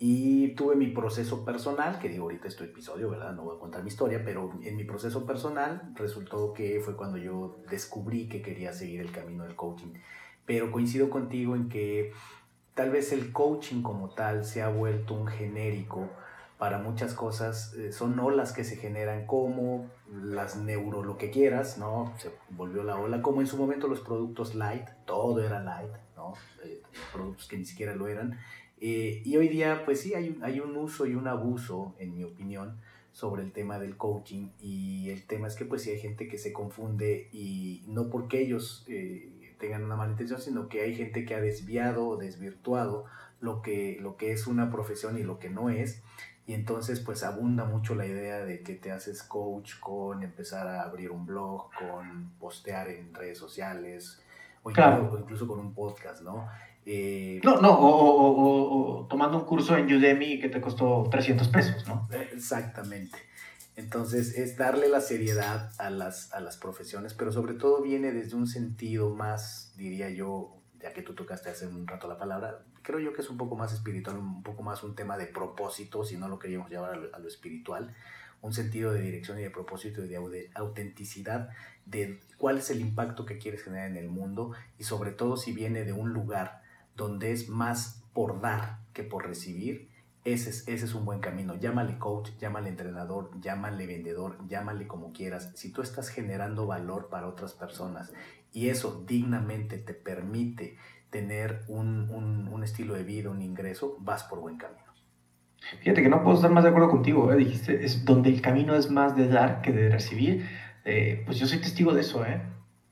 y tuve mi proceso personal, que digo ahorita este episodio, ¿verdad? No voy a contar mi historia, pero en mi proceso personal resultó que fue cuando yo descubrí que quería seguir el camino del coaching. Pero coincido contigo en que tal vez el coaching como tal se ha vuelto un genérico para muchas cosas, eh, son olas que se generan como las neuro lo que quieras, ¿no? Se volvió la ola, como en su momento los productos light, todo era light, ¿no? Eh, productos que ni siquiera lo eran. Eh, y hoy día, pues sí, hay un, hay un uso y un abuso, en mi opinión, sobre el tema del coaching. Y el tema es que pues sí hay gente que se confunde y no porque ellos tengan una mala intención, sino que hay gente que ha desviado o desvirtuado lo que, lo que es una profesión y lo que no es y entonces pues abunda mucho la idea de que te haces coach con empezar a abrir un blog, con postear en redes sociales o, incluso, con un podcast, ¿no? Eh, no, no, o, tomando un curso en Udemy que te costó 300 pesos, ¿no? Exactamente. Entonces es darle la seriedad a las, a las profesiones, pero sobre todo viene desde un sentido más, diría yo, ya que tú tocaste hace un rato la palabra, creo yo que es un poco más espiritual, un poco más un tema de propósito, si no lo queríamos llevar a lo, espiritual, un sentido de dirección y de propósito y de autenticidad de cuál es el impacto que quieres generar en el mundo y sobre todo si viene de un lugar donde es más por dar que por recibir, ese es, ese es un buen camino. Llámale coach, llámale entrenador, llámale vendedor, llámale como quieras. Si tú estás generando valor para otras personas y eso dignamente te permite tener un, un, estilo de vida, un ingreso, vas por buen camino. Fíjate que no puedo estar más de acuerdo contigo, ¿eh? dijiste, es donde el camino es más de dar que de recibir. Eh, pues yo soy testigo de eso, ¿eh?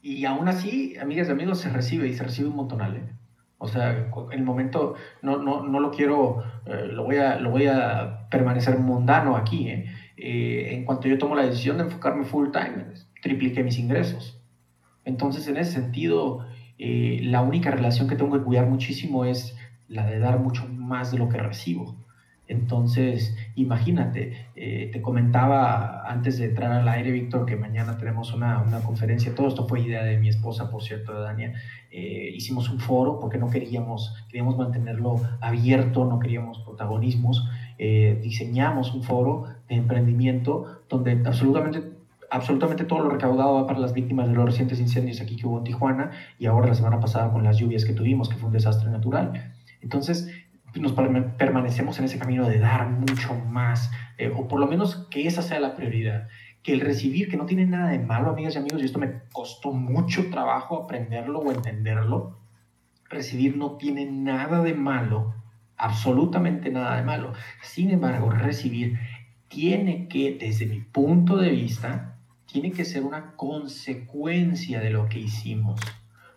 Y aún así, amigas y amigos, se recibe y se recibe un montonal, ¿eh? O sea, el momento no, no, no lo quiero, eh, lo, voy a, lo voy a permanecer mundano aquí, ¿eh? en cuanto yo tomo la decisión de enfocarme full time, tripliqué mis ingresos. Entonces, en ese sentido, eh, la única relación que tengo que cuidar muchísimo es la de dar mucho más de lo que recibo. Entonces, imagínate, eh, te comentaba antes de entrar al aire, Víctor, que mañana tenemos una, conferencia. Todo esto fue idea de mi esposa, por cierto, de Dania. Eh, hicimos un foro porque no queríamos, queríamos mantenerlo abierto, no queríamos protagonismos. Eh, diseñamos un foro de emprendimiento donde absolutamente absolutamente todo lo recaudado va para las víctimas de los recientes incendios aquí que hubo en Tijuana y ahora la semana pasada con las lluvias que tuvimos, que fue un desastre natural. Entonces, nos permanecemos en ese camino de dar mucho más, eh, o por lo menos que esa sea la prioridad. Que el recibir, que no tiene nada de malo, amigas y amigos, y esto me costó mucho trabajo aprenderlo o entenderlo, recibir no tiene nada de malo, absolutamente nada de malo. Sin embargo, recibir tiene que, desde mi punto de vista, tiene que ser una consecuencia de lo que hicimos,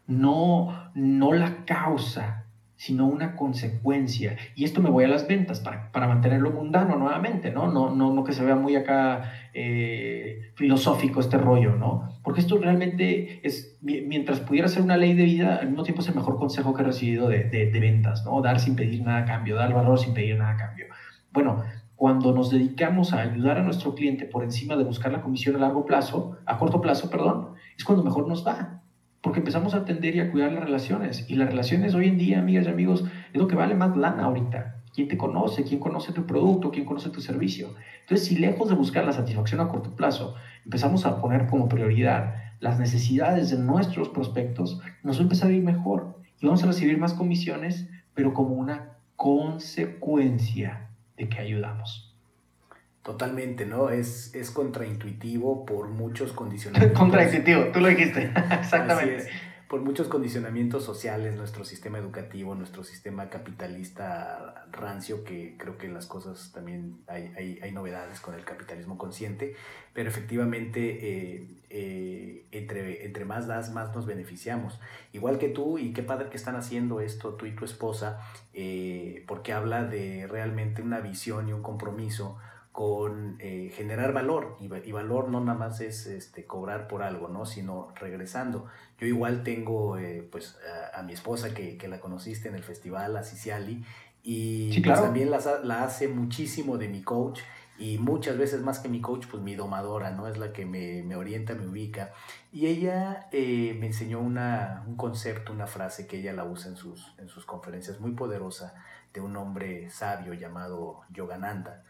no, no la causa sino una consecuencia. Y esto me voy a las ventas para, para mantenerlo mundano nuevamente, ¿no? No, no, no que se vea muy acá eh, filosófico este rollo, ¿no? Porque esto realmente es, mientras pudiera ser una ley de vida, al mismo tiempo es el mejor consejo que he recibido de, de, ventas, ¿no? Dar sin pedir nada cambio, dar valor sin pedir nada cambio. Bueno, cuando nos dedicamos a ayudar a nuestro cliente por encima de buscar la comisión a largo plazo, a corto plazo, perdón, es cuando mejor nos va porque empezamos a atender y a cuidar las relaciones. Y las relaciones hoy en día, amigas y amigos, es lo que vale más lana ahorita. ¿Quién te conoce? ¿Quién conoce tu producto? ¿Quién conoce tu servicio? Entonces, si lejos de buscar la satisfacción a corto plazo, empezamos a poner como prioridad las necesidades de nuestros prospectos, nos va a empezar a ir mejor y vamos a recibir más comisiones, pero como una consecuencia de que ayudamos. Totalmente, ¿no? Es, es contraintuitivo por muchos condicionamientos. contraintuitivo, tú lo dijiste, exactamente. Por muchos condicionamientos sociales, nuestro sistema educativo, nuestro sistema capitalista rancio, que creo que las cosas también hay, hay, hay novedades con el capitalismo consciente, pero efectivamente eh, eh, entre, entre más das, más nos beneficiamos. Igual que tú, y qué padre que están haciendo esto tú y tu esposa, eh, porque habla de realmente una visión y un compromiso con eh, generar valor y, valor no nada más es este, cobrar por algo, ¿no? sino regresando. Yo igual tengo eh, pues a, mi esposa que, que, la conociste en el festival, a Ciciali, y pues, también la, la, hace muchísimo de mi coach y muchas veces más que mi coach, pues mi domadora, ¿no? Es la que me, me orienta, me ubica. Y ella eh, me enseñó una, un concepto, una frase que ella la usa en sus, en sus conferencias, muy poderosa, de un hombre sabio llamado Yogananda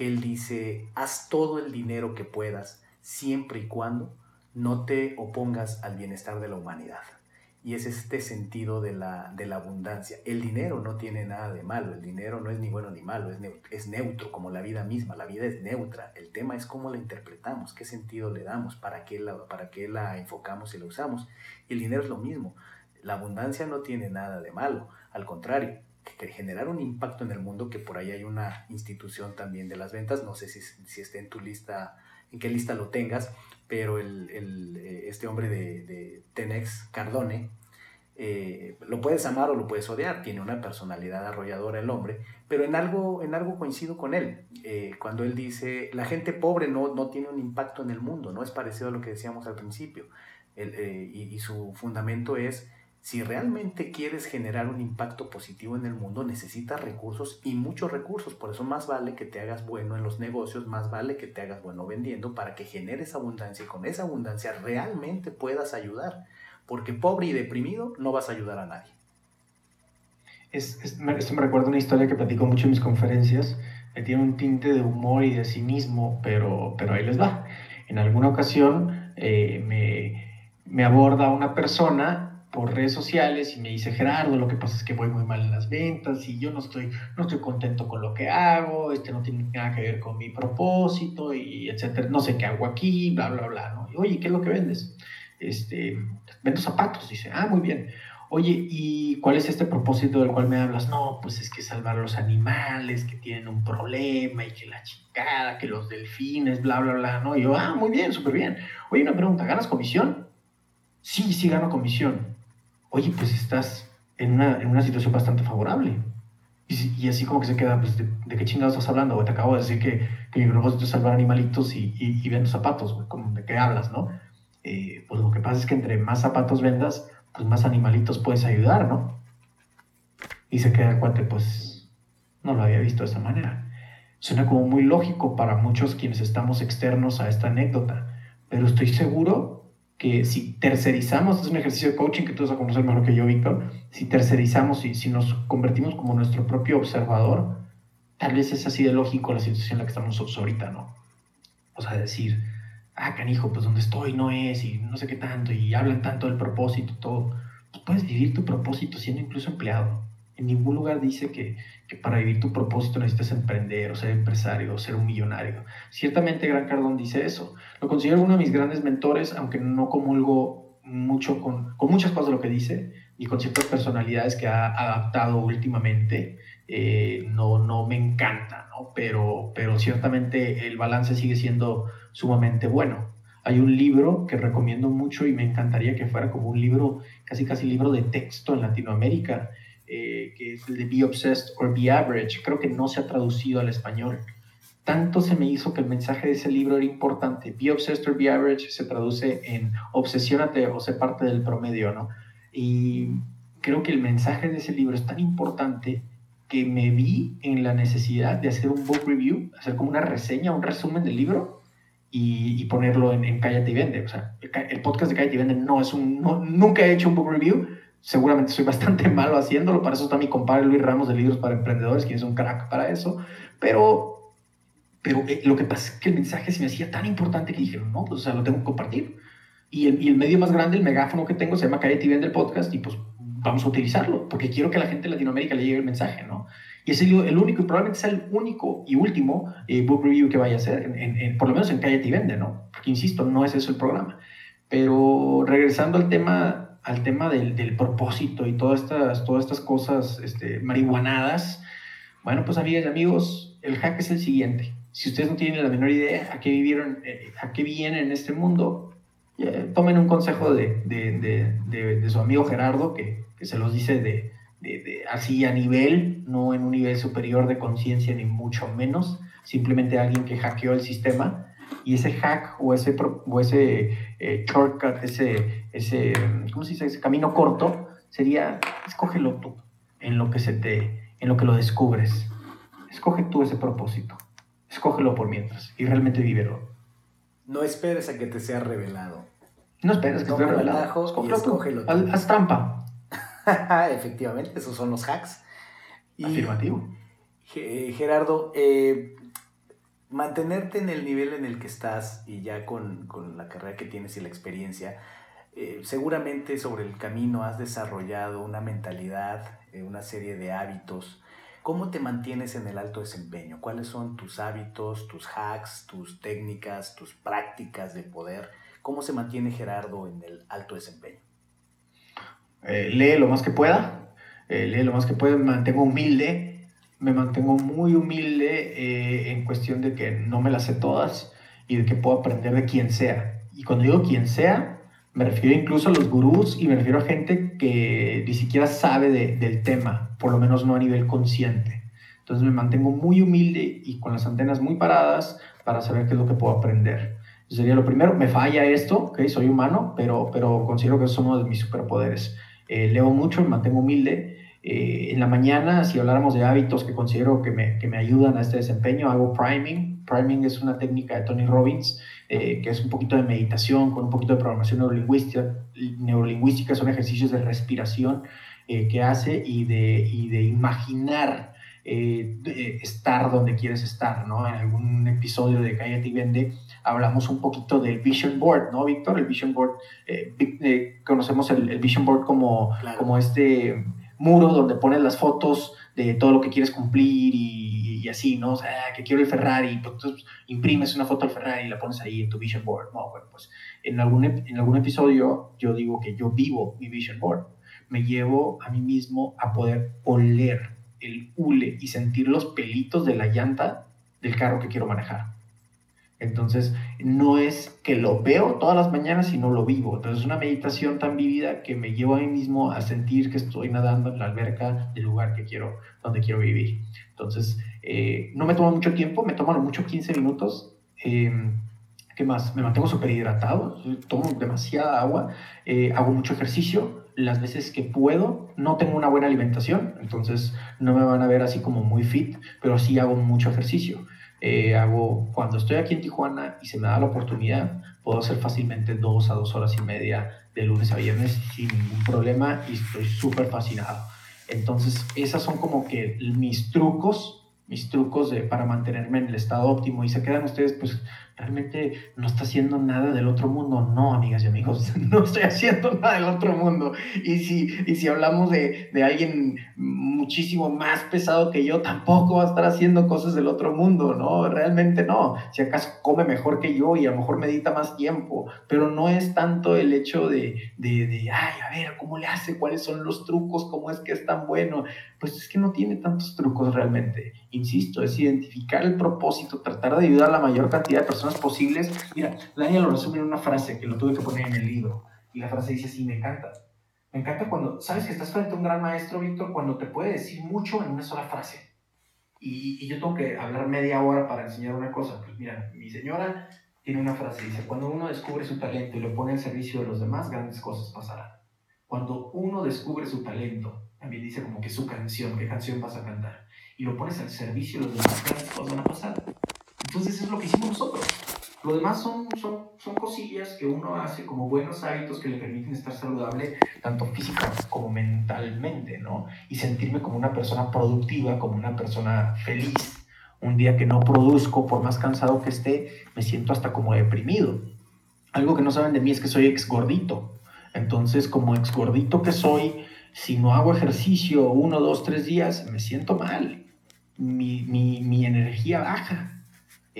que él dice, haz todo el dinero que puedas, siempre y cuando no te opongas al bienestar de la humanidad. Y es este sentido de la, de la abundancia. El dinero no tiene nada de malo, el dinero no es ni bueno ni malo, es neutro, como la vida misma, la vida es neutra. El tema es cómo la interpretamos, qué sentido le damos, para qué la, para qué la enfocamos y la usamos. Y el dinero es lo mismo. La abundancia no tiene nada de malo, al contrario, generar un impacto en el mundo, que por ahí hay una institución también de las ventas, no sé si, si esté en tu lista, en qué lista lo tengas, pero el, el, eh, este hombre de, de Tenex, Cardone, eh, lo puedes amar o lo puedes odiar, tiene una personalidad arrolladora el hombre, pero en algo, en algo coincido con él, eh, cuando él dice, la gente pobre no, no tiene un impacto en el mundo, no es parecido a lo que decíamos al principio, y, y su fundamento es, si realmente quieres generar un impacto positivo en el mundo, necesitas recursos y muchos recursos. Por eso más vale que te hagas bueno en los negocios, más vale que te hagas bueno vendiendo para que generes abundancia y con esa abundancia realmente puedas ayudar. Porque pobre y deprimido no vas a ayudar a nadie. Es, esto me recuerda una historia que platico mucho en mis conferencias. Tiene un tinte de humor y de cinismo, pero, pero ahí les va. En alguna ocasión eh, me, me aborda una persona por redes sociales y me dice, Gerardo, lo que pasa es que voy muy mal en las ventas y yo no estoy, no estoy contento con lo que hago, este no tiene nada que ver con mi propósito y etcétera, no sé qué hago aquí, bla, bla, bla, ¿no? Y, Oye, ¿qué es lo que vendes? Este, vendo zapatos, dice, ah, muy bien. Oye, ¿y cuál es este propósito del cual me hablas? No, pues es que salvar a los animales que tienen un problema y que la chingada, que los delfines, bla, bla, bla, ¿no? Y yo, ah, muy bien, súper bien. Oye, una pregunta, ¿ganas comisión? Sí, sí gano comisión oye, pues estás en una, situación bastante favorable. Y, así como que se queda, pues, ¿de, qué chingados estás hablando? Te acabo de decir que, que mi propósito es salvar animalitos y, y, vendo zapatos, ¿de qué hablas, no? Eh, pues lo que pasa es que entre más zapatos vendas, pues más animalitos puedes ayudar, ¿no? Y se queda el cuate, pues no lo había visto de esa manera. Suena como muy lógico para muchos quienes estamos externos a esta anécdota, pero estoy seguro que si tercerizamos, es un ejercicio de coaching que tú vas a conocer mejor que yo, Víctor, si tercerizamos y si nos convertimos como nuestro propio observador, tal vez es así de lógico la situación en la que estamos ahorita, ¿no? O sea, decir, ah, canijo, pues donde estoy no es, y no sé qué tanto, y hablan tanto del propósito, todo. Pues puedes vivir tu propósito siendo incluso empleado. En ningún lugar dice que, que, para vivir tu propósito necesitas emprender o ser empresario o ser un millonario. Ciertamente Gran Cardón dice eso. Lo considero uno de mis grandes mentores, aunque no comulgo mucho con, con muchas cosas de lo que dice y con ciertas personalidades que ha adaptado últimamente. Eh, no, no me encanta, ¿no? Pero, pero ciertamente el balance sigue siendo sumamente bueno. Hay un libro que recomiendo mucho y me encantaría que fuera como un libro, casi casi libro de texto en Latinoamérica, eh, que es el de Be Obsessed or Be Average. Creo que no se ha traducido al español. Tanto se me hizo que el mensaje de ese libro era importante. Be Obsessed or Be Average se traduce en obsesiónate o sé parte del promedio, ¿no? Y creo que el mensaje de ese libro es tan importante que me vi en la necesidad de hacer un book review, hacer como una reseña, un resumen del libro y, ponerlo en, en, Cállate y Vende. O sea, el, podcast de Cállate y Vende no es un, nunca he hecho un book review, seguramente soy bastante malo haciéndolo, para eso está mi compadre Luis Ramos de Libros para Emprendedores, quien es un crack para eso, pero, pero eh, lo que pasa es que el mensaje se me hacía tan importante que dije, no, pues o sea, lo tengo que compartir. Y el, y el medio más grande, el megáfono que tengo, se llama Cállate y Vende el podcast, y pues vamos a utilizarlo, porque quiero que a la gente de Latinoamérica le llegue el mensaje, ¿no? Y es el, único, y probablemente sea el único y último eh, book review que vaya a hacer, en, por lo menos en Cállate y Vende, ¿no? Porque, insisto, no es eso el programa. Pero regresando al tema, al tema del, del propósito y todas estas, todas estas cosas este, marihuanadas, bueno, pues amigas y amigos, el hack es el siguiente. Si ustedes no tienen la menor idea a qué vivieron, eh, a qué vienen en este mundo, eh, tomen un consejo de, de, de, de, su amigo Gerardo, que que se los dice de, así a nivel, no en un nivel superior de conciencia ni mucho menos, simplemente alguien que hackeó el sistema y ese hack o ese, o ese eh, shortcut, ese, ese, ¿cómo se dice? ese camino corto, sería escógelo tú en lo que se te, en lo que lo descubres. Escoge tú ese propósito. Escógelo por mientras y realmente vívelo. No esperes a que te sea revelado. No esperes que te sea revelado. Escógelo tú. Haz trampa. Efectivamente, esos son los hacks. Afirmativo. Gerardo, eh, mantenerte en el nivel en el que estás y ya con, la carrera que tienes y la experiencia, eh, seguramente sobre el camino has desarrollado una mentalidad, eh, una serie de hábitos. ¿Cómo te mantienes en el alto desempeño? ¿Cuáles son tus hábitos, tus hacks, tus técnicas, tus prácticas de poder? ¿Cómo se mantiene Gerardo en el alto desempeño? Eh, lee lo más que pueda, lee lo más que pueda, mantengo humilde, me mantengo muy humilde eh, en cuestión de que no me las sé todas y de que puedo aprender de quien sea. Y cuando digo quien sea, me refiero incluso a los gurús y me refiero a gente que ni siquiera sabe del tema, por lo menos no a nivel consciente. Entonces me mantengo muy humilde y con las antenas muy paradas para saber qué es lo que puedo aprender. sería lo primero, me falla esto, ¿okay? soy humano, pero, pero considero que es uno de mis superpoderes. Eh, leo mucho, me mantengo humilde. Eh, en la mañana, si habláramos de hábitos que considero que me, que me, ayudan a este desempeño, hago priming. Priming es una técnica de Tony Robbins, eh, que es un poquito de meditación con un poquito de programación neurolingüística. Neurolingüística son ejercicios de respiración que hace y de, y de imaginar estar donde quieres estar, ¿no? En algún episodio de Cállate y Vende hablamos un poquito del Vision Board, ¿no, Víctor? El Vision Board, eh, eh, conocemos el, Vision Board como, como este muro donde pones las fotos de todo lo que quieres cumplir y, así, ¿no? O sea, que quiero el Ferrari, pues imprimes una foto del Ferrari y la pones ahí en tu Vision Board. No, bueno, pues en algún, en algún episodio yo digo que yo vivo mi Vision Board. Me llevo a mí mismo a poder oler el hule y sentir los pelitos de la llanta del carro que quiero manejar. Entonces, no es que lo veo todas las mañanas, sino lo vivo. Entonces, es una meditación tan vivida que me lleva a mí mismo a sentir que estoy nadando en la alberca del lugar que quiero, donde quiero vivir. Entonces, eh, no me toma mucho tiempo, me toman mucho 15 minutos. Em, ¿Qué más? Me mantengo súper hidratado, tomo demasiada agua, eh, hago mucho ejercicio, las veces que puedo. No tengo una buena alimentación, entonces no me van a ver así como muy fit, pero sí hago mucho ejercicio. Eh, hago, cuando estoy aquí en Tijuana y se me da la oportunidad, puedo hacer fácilmente dos a dos horas y media de lunes a viernes sin ningún problema y estoy súper fascinado. Entonces, esas son como que mis trucos mis trucos de, para mantenerme en el estado óptimo y se quedan ustedes, pues realmente no está haciendo nada del otro mundo. No, amigas y amigos, no estoy haciendo nada del otro mundo. Y si, y si hablamos de, de alguien muchísimo más pesado que yo, tampoco va a estar haciendo cosas del otro mundo, ¿no? Realmente no. Si acaso come mejor que yo y a lo mejor medita más tiempo, pero no es tanto el hecho de, de, de ay, a ver, ¿cómo le hace? ¿Cuáles son los trucos? ¿Cómo es que es tan bueno? Pues es que no tiene tantos trucos realmente insisto, es identificar el propósito, tratar de ayudar a la mayor cantidad de personas posibles. Mira, Daniel lo resume en una frase que lo tuve que poner en el libro. Y la frase dice así, me encanta. Me encanta cuando, sabes que estás frente a un gran maestro, Víctor, cuando te puede decir mucho en una sola frase. Y, y, yo tengo que hablar media hora para enseñar una cosa. Pues mira, mi señora tiene una frase, dice, cuando uno descubre su talento y lo pone al servicio de los demás, grandes cosas pasarán. Cuando uno descubre su talento, también dice como que su canción, qué canción vas a cantar y lo pones al servicio de los demás, las cosas van a pasar. Entonces eso es lo que hicimos nosotros. Lo demás son, son, son cosillas que uno hace como buenos hábitos que le permiten estar saludable, tanto física como mentalmente, ¿no? Y sentirme como una persona productiva, como una persona feliz. Un día que no produzco, por más cansado que esté, me siento hasta como deprimido. Algo que no saben de mí es que soy ex gordito. Entonces, como ex gordito que soy, si no hago ejercicio uno, dos, tres días, me siento mal mi, mi, mi energía baja,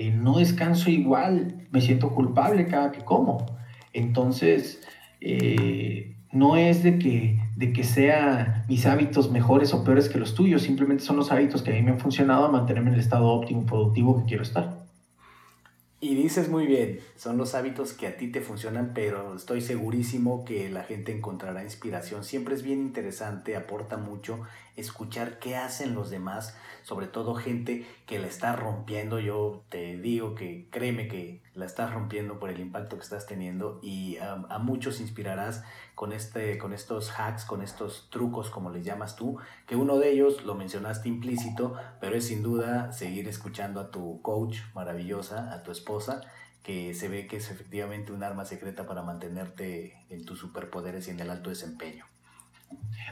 eh, no descanso igual, me siento culpable cada que como. Entonces, eh, no es de que, de que sea mis hábitos mejores o peores que los tuyos, simplemente son los hábitos que a mí me han funcionado a mantenerme en el estado óptimo productivo que quiero estar. Y dices muy bien, son los hábitos que a ti te funcionan, pero estoy segurísimo que la gente encontrará inspiración. Siempre es bien interesante, aporta mucho escuchar qué hacen los demás, sobre todo gente que la está rompiendo. Yo te digo que créeme que la estás rompiendo por el impacto que estás teniendo y a, muchos inspirarás con, este, con estos hacks, con estos trucos, como les llamas tú, que uno de ellos lo mencionaste implícito, pero es sin duda seguir escuchando a tu coach maravillosa, a tu esposa, que se ve que es efectivamente un arma secreta para mantenerte en tus superpoderes y en el alto desempeño.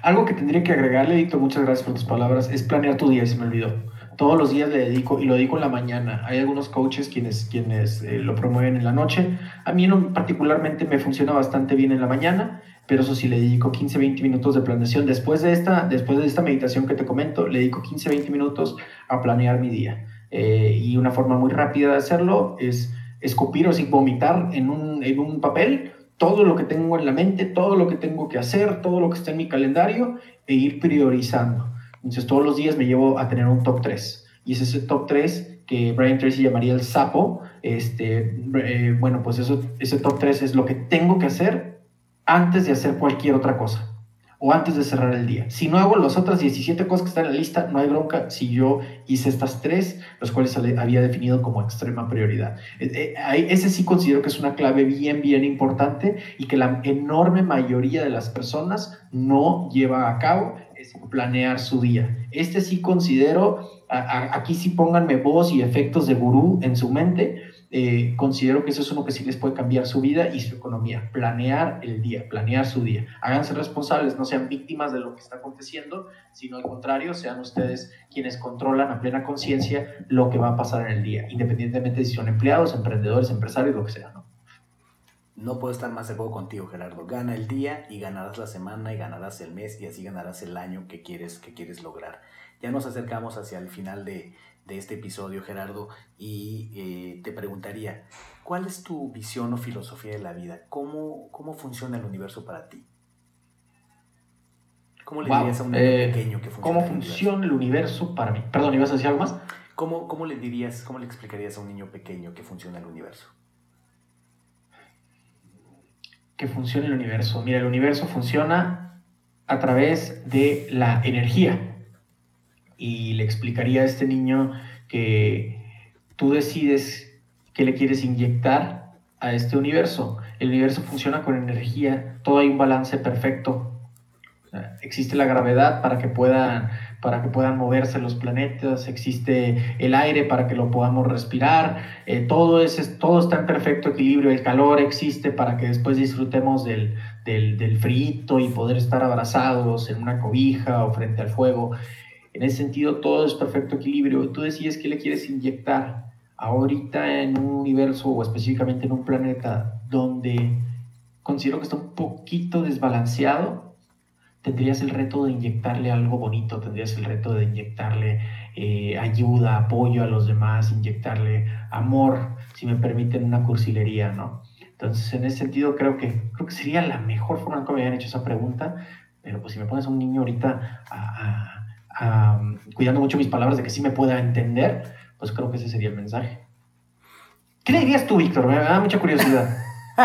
Algo que tendría que agregarle, Dito, muchas gracias por tus palabras, es planear tu día, se me olvidó. Todos los días le dedico, y lo dedico en la mañana. Hay algunos coaches quienes, quienes eh, lo promueven en la noche. A mí no, particularmente me funciona bastante bien en la mañana, pero eso sí, le dedico 15, 20 minutos de planeación. Después de esta, después de esta meditación que te comento, le dedico 15, 20 minutos a planear mi día. Eh, y una forma muy rápida de hacerlo es escupir o vomitar en un, en un papel todo lo que tengo en la mente, todo lo que tengo que hacer, todo lo que está en mi calendario e ir priorizando. Entonces todos los días me llevo a tener un top 3. Y es ese top 3 que Brian Tracy llamaría el sapo. Este, eh, bueno, pues eso, ese top 3 es lo que tengo que hacer antes de hacer cualquier otra cosa o antes de cerrar el día. Si no hago las otras 17 cosas que están en la lista, no hay bronca si yo hice estas tres, las cuales había definido como extrema prioridad. Eh, eh, ese sí considero que es una clave bien, bien importante y que la enorme mayoría de las personas no lleva a cabo, es planear su día. Este sí considero, aquí sí pónganme voz y efectos de gurú en su mente, eh, considero que eso es uno que sí les puede cambiar su vida y su economía. Planear el día, planear su día. Háganse responsables, no sean víctimas de lo que está aconteciendo, sino al contrario, sean ustedes quienes controlan a plena conciencia lo que va a pasar en el día, independientemente de si son empleados, emprendedores, empresarios, lo que sea. ¿no? No puedo estar más de acuerdo contigo, Gerardo. Gana el día y ganarás la semana y ganarás el mes y así ganarás el año que quieres, que quieres lograr. Ya nos acercamos hacia el final de, de este episodio, Gerardo, y eh, te preguntaría, ¿cuál es tu visión o filosofía de la vida? ¿Cómo, cómo funciona el universo para ti? ¿Cómo le dirías a un niño eh, pequeño que funciona? ¿Cómo funciona el universo para mí? Perdón, ¿ibas a decir algo más? ¿Cómo, ¿Cómo le dirías, cómo le explicarías a un niño pequeño que funciona el universo? Que funciona el universo. Mira, el universo funciona a través de la energía y le explicaría a este niño que tú decides qué le quieres inyectar a este universo. El universo funciona con energía, todo hay un balance perfecto Existe la gravedad para que puedan para que puedan moverse los planetas, existe el aire para que lo podamos respirar, eh, todo, es, todo está en perfecto equilibrio, el calor existe para que después disfrutemos del, del, del frito y poder estar abrazados en una cobija o frente al fuego. En ese sentido, todo es perfecto equilibrio. Tú decides qué le quieres inyectar ahorita en un universo o específicamente en un planeta donde considero que está un poquito desbalanceado, tendrías el reto de inyectarle algo bonito, tendrías el reto de inyectarle eh, ayuda, apoyo a los demás, inyectarle amor, si me permiten una cursilería, ¿no? Entonces, en ese sentido, creo que, creo que sería la mejor forma en que me habían hecho esa pregunta, pero pues si me pones a un niño ahorita cuidando mucho mis palabras de que sí me pueda entender, pues creo que ese sería el mensaje. ¿Qué le dirías tú, Víctor? Me da mucha curiosidad.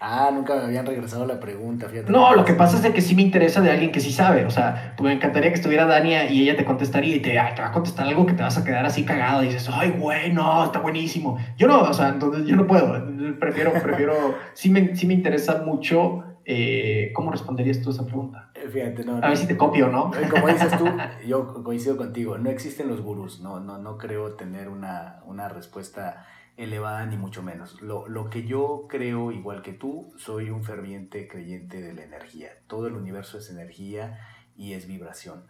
ah, nunca me habían regresado la pregunta, fíjate. No, lo que pasa es de que sí me interesa de alguien que sí sabe. O sea, pues me encantaría que estuviera Dania y ella te contestaría y te, va a contestar algo que te vas a quedar así cagado. Y dices, ay, güey, no, está buenísimo. Yo no, o sea, entonces yo no puedo. Prefiero, prefiero, sí me, sí me interesa mucho eh, ¿cómo responderías tú a esa pregunta? Fíjate, no, a ver si te copio, ¿no? Eh, como dices tú, yo coincido contigo, no existen los gurús, no, no, no creo tener una, una respuesta elevada ni mucho menos. Lo, lo, que yo creo, igual que tú, soy un ferviente creyente de la energía. Todo el universo es energía y es vibración.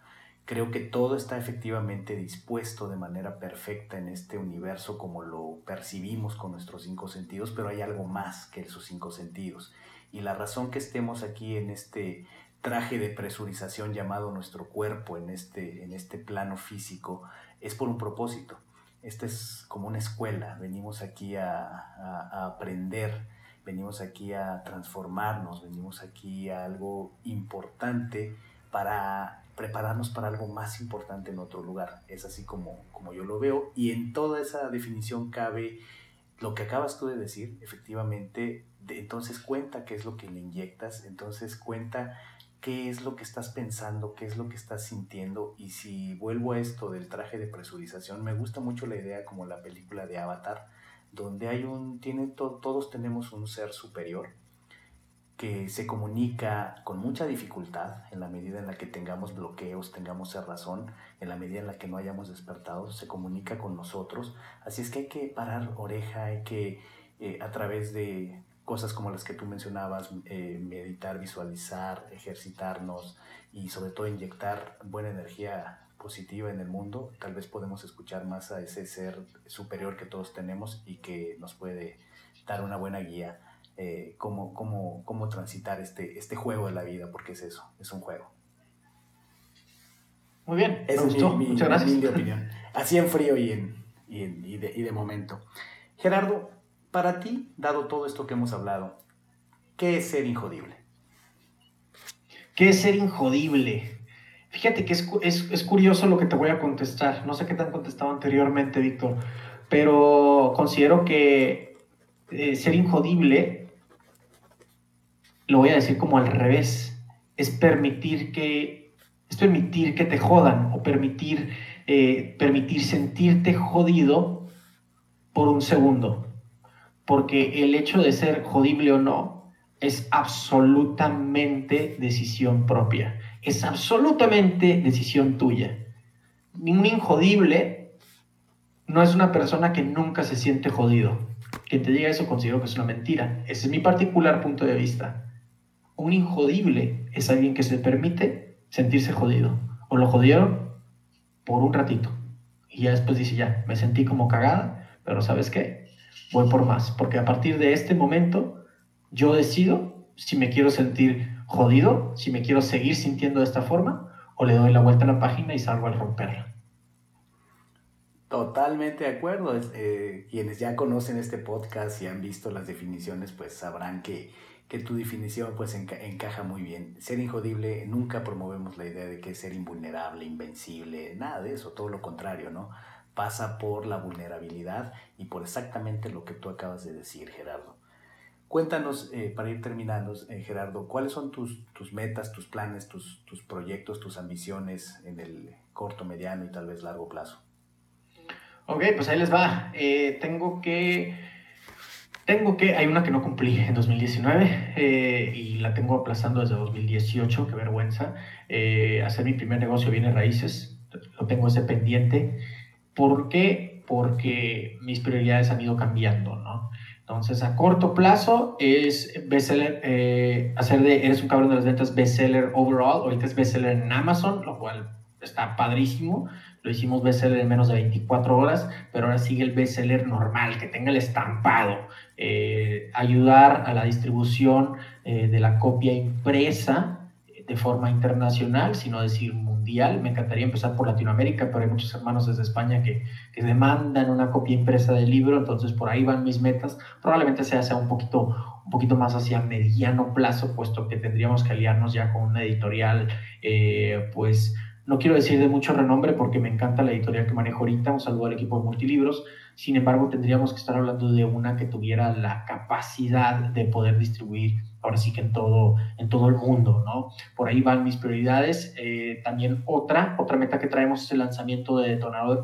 Creo que todo está efectivamente dispuesto de manera perfecta en este universo como lo percibimos con nuestros cinco sentidos, pero hay algo más que esos cinco sentidos y la razón que estemos aquí en este traje de presurización llamado nuestro cuerpo, en este, en este plano físico, es por un propósito. Esta es como una escuela, venimos aquí a, aprender, venimos aquí a transformarnos, venimos aquí a algo importante para prepararnos para algo más importante en otro lugar. Es así como, como yo lo veo y en toda esa definición cabe lo que acabas tú de decir, efectivamente, entonces cuenta qué es lo que le inyectas, entonces cuenta qué es lo que estás pensando, qué es lo que estás sintiendo. Y si vuelvo a esto del traje de presurización, me gusta mucho la idea como la película de Avatar, donde hay un, tiene todos tenemos un ser superior que se comunica con mucha dificultad en la medida en la que tengamos bloqueos, tengamos razón, en la medida en la que no hayamos despertado, se comunica con nosotros. Así es que hay que parar oreja, hay que eh, a través de cosas como las que tú mencionabas, eh, meditar, visualizar, ejercitarnos y sobre todo inyectar buena energía positiva en el mundo, tal vez podemos escuchar más a ese ser superior que todos tenemos y que nos puede dar una buena guía eh, cómo, cómo, cómo, transitar este, este juego de la vida, porque es eso, es un juego. Muy bien, Esa es mi, Muchas gracias. opinión. Así en frío y, en, y, en, y, de, y de momento. Gerardo, para ti, dado todo esto que hemos hablado, ¿qué es ser injodible? ¿Qué es ser injodible? Fíjate que es, es, es, curioso lo que te voy a contestar. No sé qué te han contestado anteriormente, Víctor, pero considero que eh, ser injodible lo voy a decir como al revés, es permitir que, es permitir que te jodan o permitir, eh, permitir sentirte jodido por un segundo. Porque el hecho de ser jodible o no es absolutamente decisión propia. Es absolutamente decisión tuya. Un injodible no es una persona que nunca se siente jodido. Quien te diga eso considero que es una mentira. Ese es mi particular punto de vista. Un injodible es alguien que se permite sentirse jodido. O lo jodieron por un ratito. Y ya después dice, ya, me sentí como cagada, pero ¿sabes qué? Voy por más. Porque a partir de este momento, yo decido si me quiero sentir jodido, si me quiero seguir sintiendo de esta forma, o le doy la vuelta a la página y salgo al romperla. Totalmente de acuerdo. Eh, quienes ya conocen este podcast y han visto las definiciones, pues sabrán que que tu definición pues encaja muy bien. Ser injodible, nunca promovemos la idea de que ser invulnerable, invencible, nada de eso, todo lo contrario, ¿no? Pasa por la vulnerabilidad y por exactamente lo que tú acabas de decir, Gerardo. Cuéntanos, eh, para ir terminando, eh, Gerardo, ¿cuáles son tus, tus metas, tus planes, tus, tus proyectos, tus ambiciones en el corto, mediano y tal vez largo plazo? Ok, pues ahí les va. Eh, tengo que Tengo que, hay una que no cumplí en 2019 eh, y la tengo aplazando desde 2018, qué vergüenza. Eh, hacer mi primer negocio viene raíces, lo tengo ese pendiente. ¿Por qué? Porque mis prioridades han ido cambiando, ¿no? Entonces, a corto plazo es bestseller, eh, hacer de Eres un cabrón de las ventas bestseller overall. Ahorita es bestseller en Amazon, lo cual está padrísimo. Lo hicimos bestseller en menos de 24 horas, pero ahora sigue el bestseller normal, que tenga el estampado. Eh, ayudar a la distribución eh, de la copia impresa de forma internacional, sino decir Me encantaría empezar por Latinoamérica, pero hay muchos hermanos desde España que, demandan una copia impresa del libro, entonces por ahí van mis metas. Probablemente sea, sea un, poquito, un poquito más hacia mediano plazo, puesto que tendríamos que aliarnos ya con una editorial, eh, pues no quiero decir de mucho renombre porque me encanta la editorial que manejo ahorita, un saludo al equipo de Multilibros, sin embargo tendríamos que estar hablando de una que tuviera la capacidad de poder distribuir ahora sí que en todo, en todo el mundo, ¿no? Por ahí van mis prioridades. Eh, también otra, otra meta que traemos es el lanzamiento de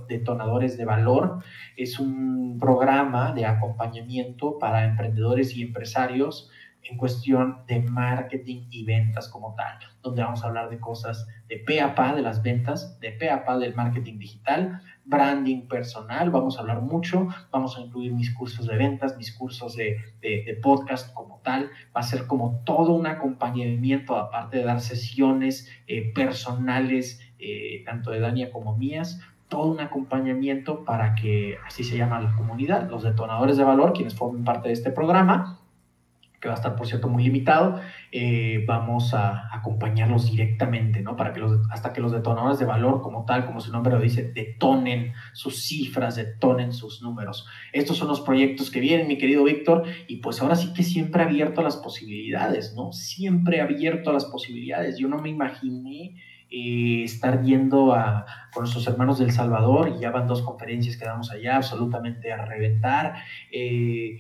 detonadores de valor. Es un programa de acompañamiento para emprendedores y empresarios en cuestión de marketing y ventas como tal, donde vamos a hablar de cosas de pe a pa de las ventas, de pe a pa del marketing digital, branding personal, vamos a hablar mucho, vamos a incluir mis cursos de ventas, mis cursos de, de, podcast como tal, va a ser como todo un acompañamiento, aparte de dar sesiones eh, personales, eh, tanto de Dania como mías, todo un acompañamiento para que, así se llama la comunidad, los detonadores de valor, quienes formen parte de este programa, que va a estar, por cierto, muy limitado, eh, vamos a acompañarlos directamente, ¿no? Para que los, hasta que los detonadores de valor, como tal, como su nombre lo dice, detonen sus cifras, detonen sus números. Estos son los proyectos que vienen, mi querido Víctor, y pues ahora sí que siempre abierto a las posibilidades, ¿no? Siempre abierto a las posibilidades. Yo no me imaginé eh, estar yendo a, con nuestros hermanos del Salvador, y ya van dos conferencias que damos allá, absolutamente a reventar. Eh,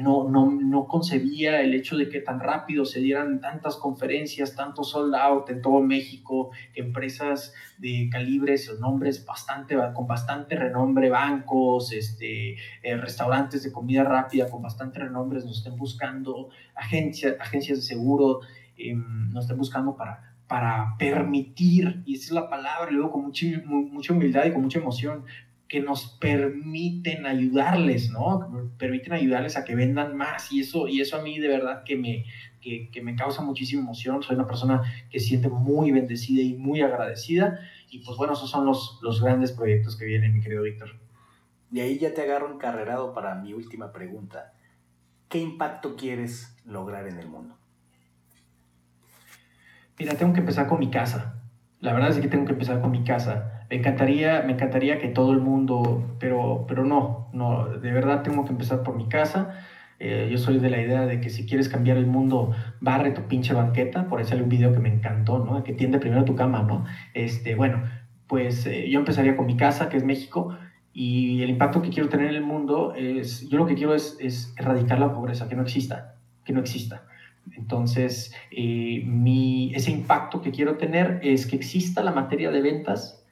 no, no, no, concebía el hecho de que tan rápido se dieran tantas conferencias, tanto sold out en todo México, empresas de calibres o nombres bastante, con bastante renombre, bancos, este, eh, restaurantes de comida rápida con bastante renombre nos estén buscando, agencias, agencias de seguro em, nos estén buscando para, para permitir, y esa es la palabra, lo digo con mucha, mucha humildad y con mucha emoción, que nos permiten ayudarles, ¿no? permiten ayudarles a que vendan más y eso, y eso a mí de verdad que me, que, me causa muchísima emoción. Soy una persona que siente muy bendecida y muy agradecida y pues bueno, esos son los, los grandes proyectos que vienen, mi querido Víctor. Y ahí ya te agarro encarrerado para mi última pregunta. ¿Qué impacto quieres lograr en el mundo? Mira, tengo que empezar con mi casa. La verdad es que tengo que empezar con mi casa me encantaría, me encantaría que todo el mundo, pero, pero no, no, de verdad tengo que empezar por mi casa. Eh, yo soy de la idea de que si quieres cambiar el mundo, barre tu pinche banqueta. Por eso sale un video que me encantó, ¿no? Que tiende primero tu cama, ¿no? Este, bueno, pues eh, yo empezaría con mi casa, que es México, y el impacto que quiero tener en el mundo es, yo lo que quiero es, es erradicar la pobreza, que no exista, que no exista. Entonces, eh, mi, ese impacto que quiero tener es que exista la materia de ventas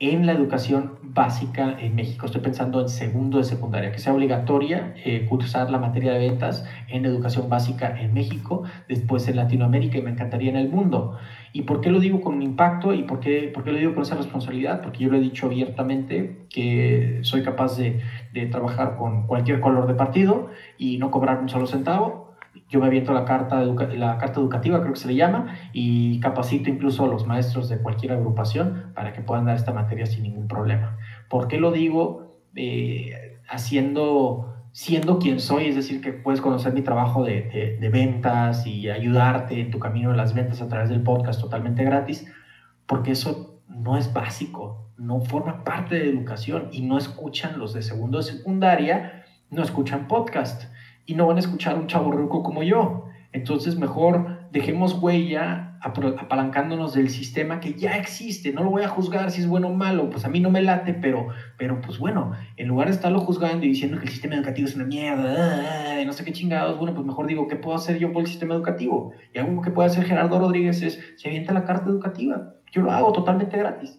en la educación básica en México. Estoy pensando en segundo de secundaria, que sea obligatoria eh, cursar la materia de ventas en educación básica en México, después en Latinoamérica y me encantaría en el mundo. ¿Y por qué lo digo con impacto y por qué, por qué lo digo con esa responsabilidad? Porque yo lo he dicho abiertamente que soy capaz de, de trabajar con cualquier color de partido y no cobrar un solo centavo yo me aviento la carta, la carta educativa, creo que se le llama, y capacito incluso a los maestros de cualquier agrupación para que puedan dar esta materia sin ningún problema. ¿Por qué lo digo? Eh, haciendo, siendo quien soy, es decir, que puedes conocer mi trabajo de, de, ventas y ayudarte en tu camino de las ventas a través del podcast totalmente gratis, porque eso no es básico, no forma parte de educación y no escuchan los de segundo de secundaria, no escuchan podcast y no van a escuchar un chavo ruco como yo. Entonces mejor dejemos huella apalancándonos del sistema que ya existe. No lo voy a juzgar si es bueno o malo, pues a mí no me late, pero, pero pues bueno, en lugar de estarlo juzgando y diciendo que el sistema educativo es una mierda, no sé qué chingados, bueno, pues mejor digo, ¿qué puedo hacer yo por el sistema educativo? Y algo que puede hacer Gerardo Rodríguez es, se avienta la carta educativa. Yo lo hago totalmente gratis.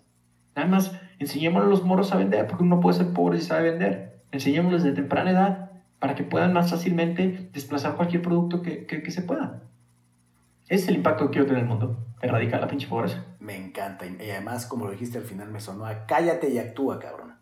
Nada más, enseñémosle a los moros a vender, porque uno puede ser pobre y sabe vender. Enseñémosles de temprana edad para que puedan más fácilmente desplazar cualquier producto que, que, se pueda. Ese es el impacto que quiero tener en el mundo, erradicar la pinche pobreza. Me encanta. Y además, como lo dijiste al final, me sonó a cállate y actúa, cabrón.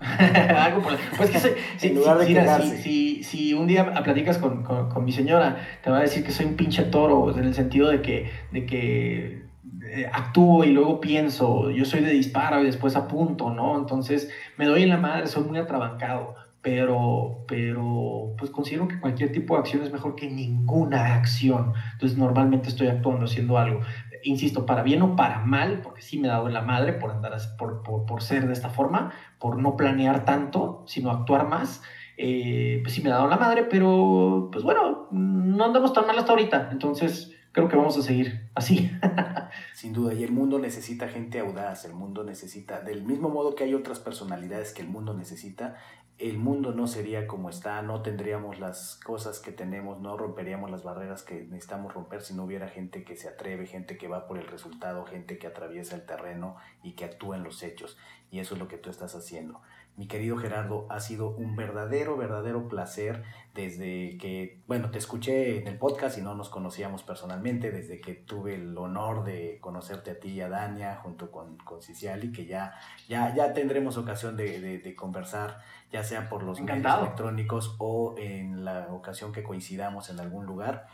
Algo por pues que soy, si, si, si, un día platicas con, con, con, mi señora, te va a decir que soy un pinche toro, en el sentido de que, de que eh, actúo y luego pienso, yo soy de disparo y después apunto, ¿no? Entonces me doy en la madre, soy muy atrabancado, pero, pero pues considero que cualquier tipo de acción es mejor que ninguna acción. Entonces normalmente estoy actuando, haciendo algo. Insisto, para bien o para mal, porque sí me he dado la madre por andar, por, por, por ser de esta forma, por no planear tanto, sino actuar más. Eh, pues sí me he dado la madre, pero pues bueno, no andamos tan mal hasta ahorita. Entonces, creo que vamos a seguir así. Sin duda, y el mundo necesita gente audaz, el mundo necesita, del mismo modo que hay otras personalidades que el mundo necesita, el mundo no sería como está, no tendríamos las cosas que tenemos, no romperíamos las barreras que necesitamos romper si no hubiera gente que se atreve, gente que va por el resultado, gente que atraviesa el terreno y que actúa en los hechos. Y eso es lo que tú estás haciendo. Mi querido Gerardo, ha sido un verdadero, verdadero placer desde que, bueno, te escuché en el podcast y no nos conocíamos personalmente, desde que tuve el honor de conocerte a ti y a Dania junto con, con Ciciali, que ya, ya, ya tendremos ocasión de, de, conversar, ya sea por los medios electrónicos o en la ocasión que coincidamos en algún lugar.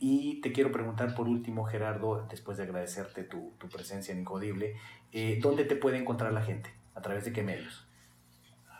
Y te quiero preguntar por último, Gerardo, después de agradecerte tu, tu presencia en Incodible, eh, ¿dónde te puede encontrar la gente? ¿A través de qué medios?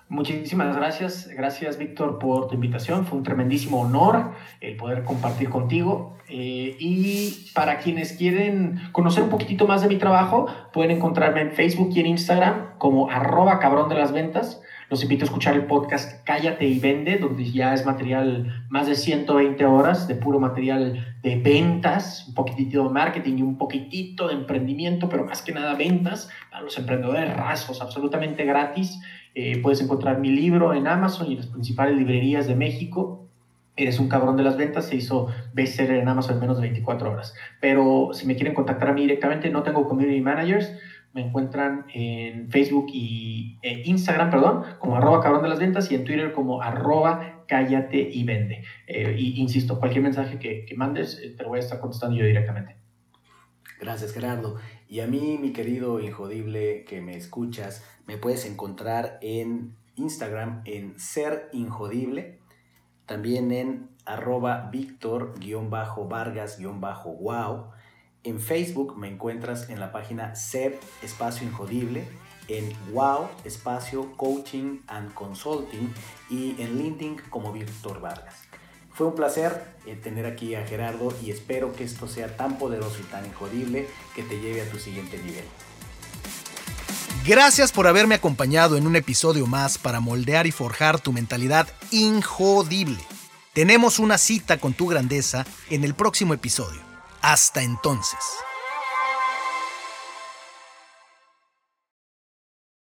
Muchísimas gracias, gracias Víctor por tu invitación, fue un tremendísimo honor el poder compartir contigo eh, y para quienes quieren conocer un poquitito más de mi trabajo pueden encontrarme en Facebook y en Instagram como arroba cabrón de las ventas. Los invito a escuchar el podcast Cállate y Vende, donde ya es material más de 120 horas de puro material de ventas, un poquitito de marketing y un poquitito de emprendimiento, pero más que nada ventas a los emprendedores rasgos, absolutamente gratis. Eh, puedes encontrar mi libro en Amazon y en las principales librerías de México. Eres un cabrón de las ventas, se hizo bestseller en Amazon en menos de 24 horas. Pero si me quieren contactar a mí directamente, no tengo community managers, me encuentran en Facebook y Instagram, perdón, como arroba cabrón de las ventas y en Twitter como arroba cállate y vende. Eh, y insisto, cualquier mensaje que, que mandes, eh, te lo voy a estar contestando yo directamente. Gracias, Gerardo. Y a mí, mi querido Injodible que me escuchas, me puedes encontrar en Instagram en Ser Injodible, también en arroba Víctor-Vargas-Wow. En Facebook me encuentras en la página Ser Espacio Injodible, en Wow Espacio Coaching and Consulting y en LinkedIn como Víctor Vargas. Fue un placer eh, tener aquí a Gerardo y espero que esto sea tan poderoso y tan injodible que te lleve a tu siguiente nivel. Gracias por haberme acompañado en un episodio más para moldear y forjar tu mentalidad injodible. Tenemos una cita con tu grandeza en el próximo episodio. Hasta entonces.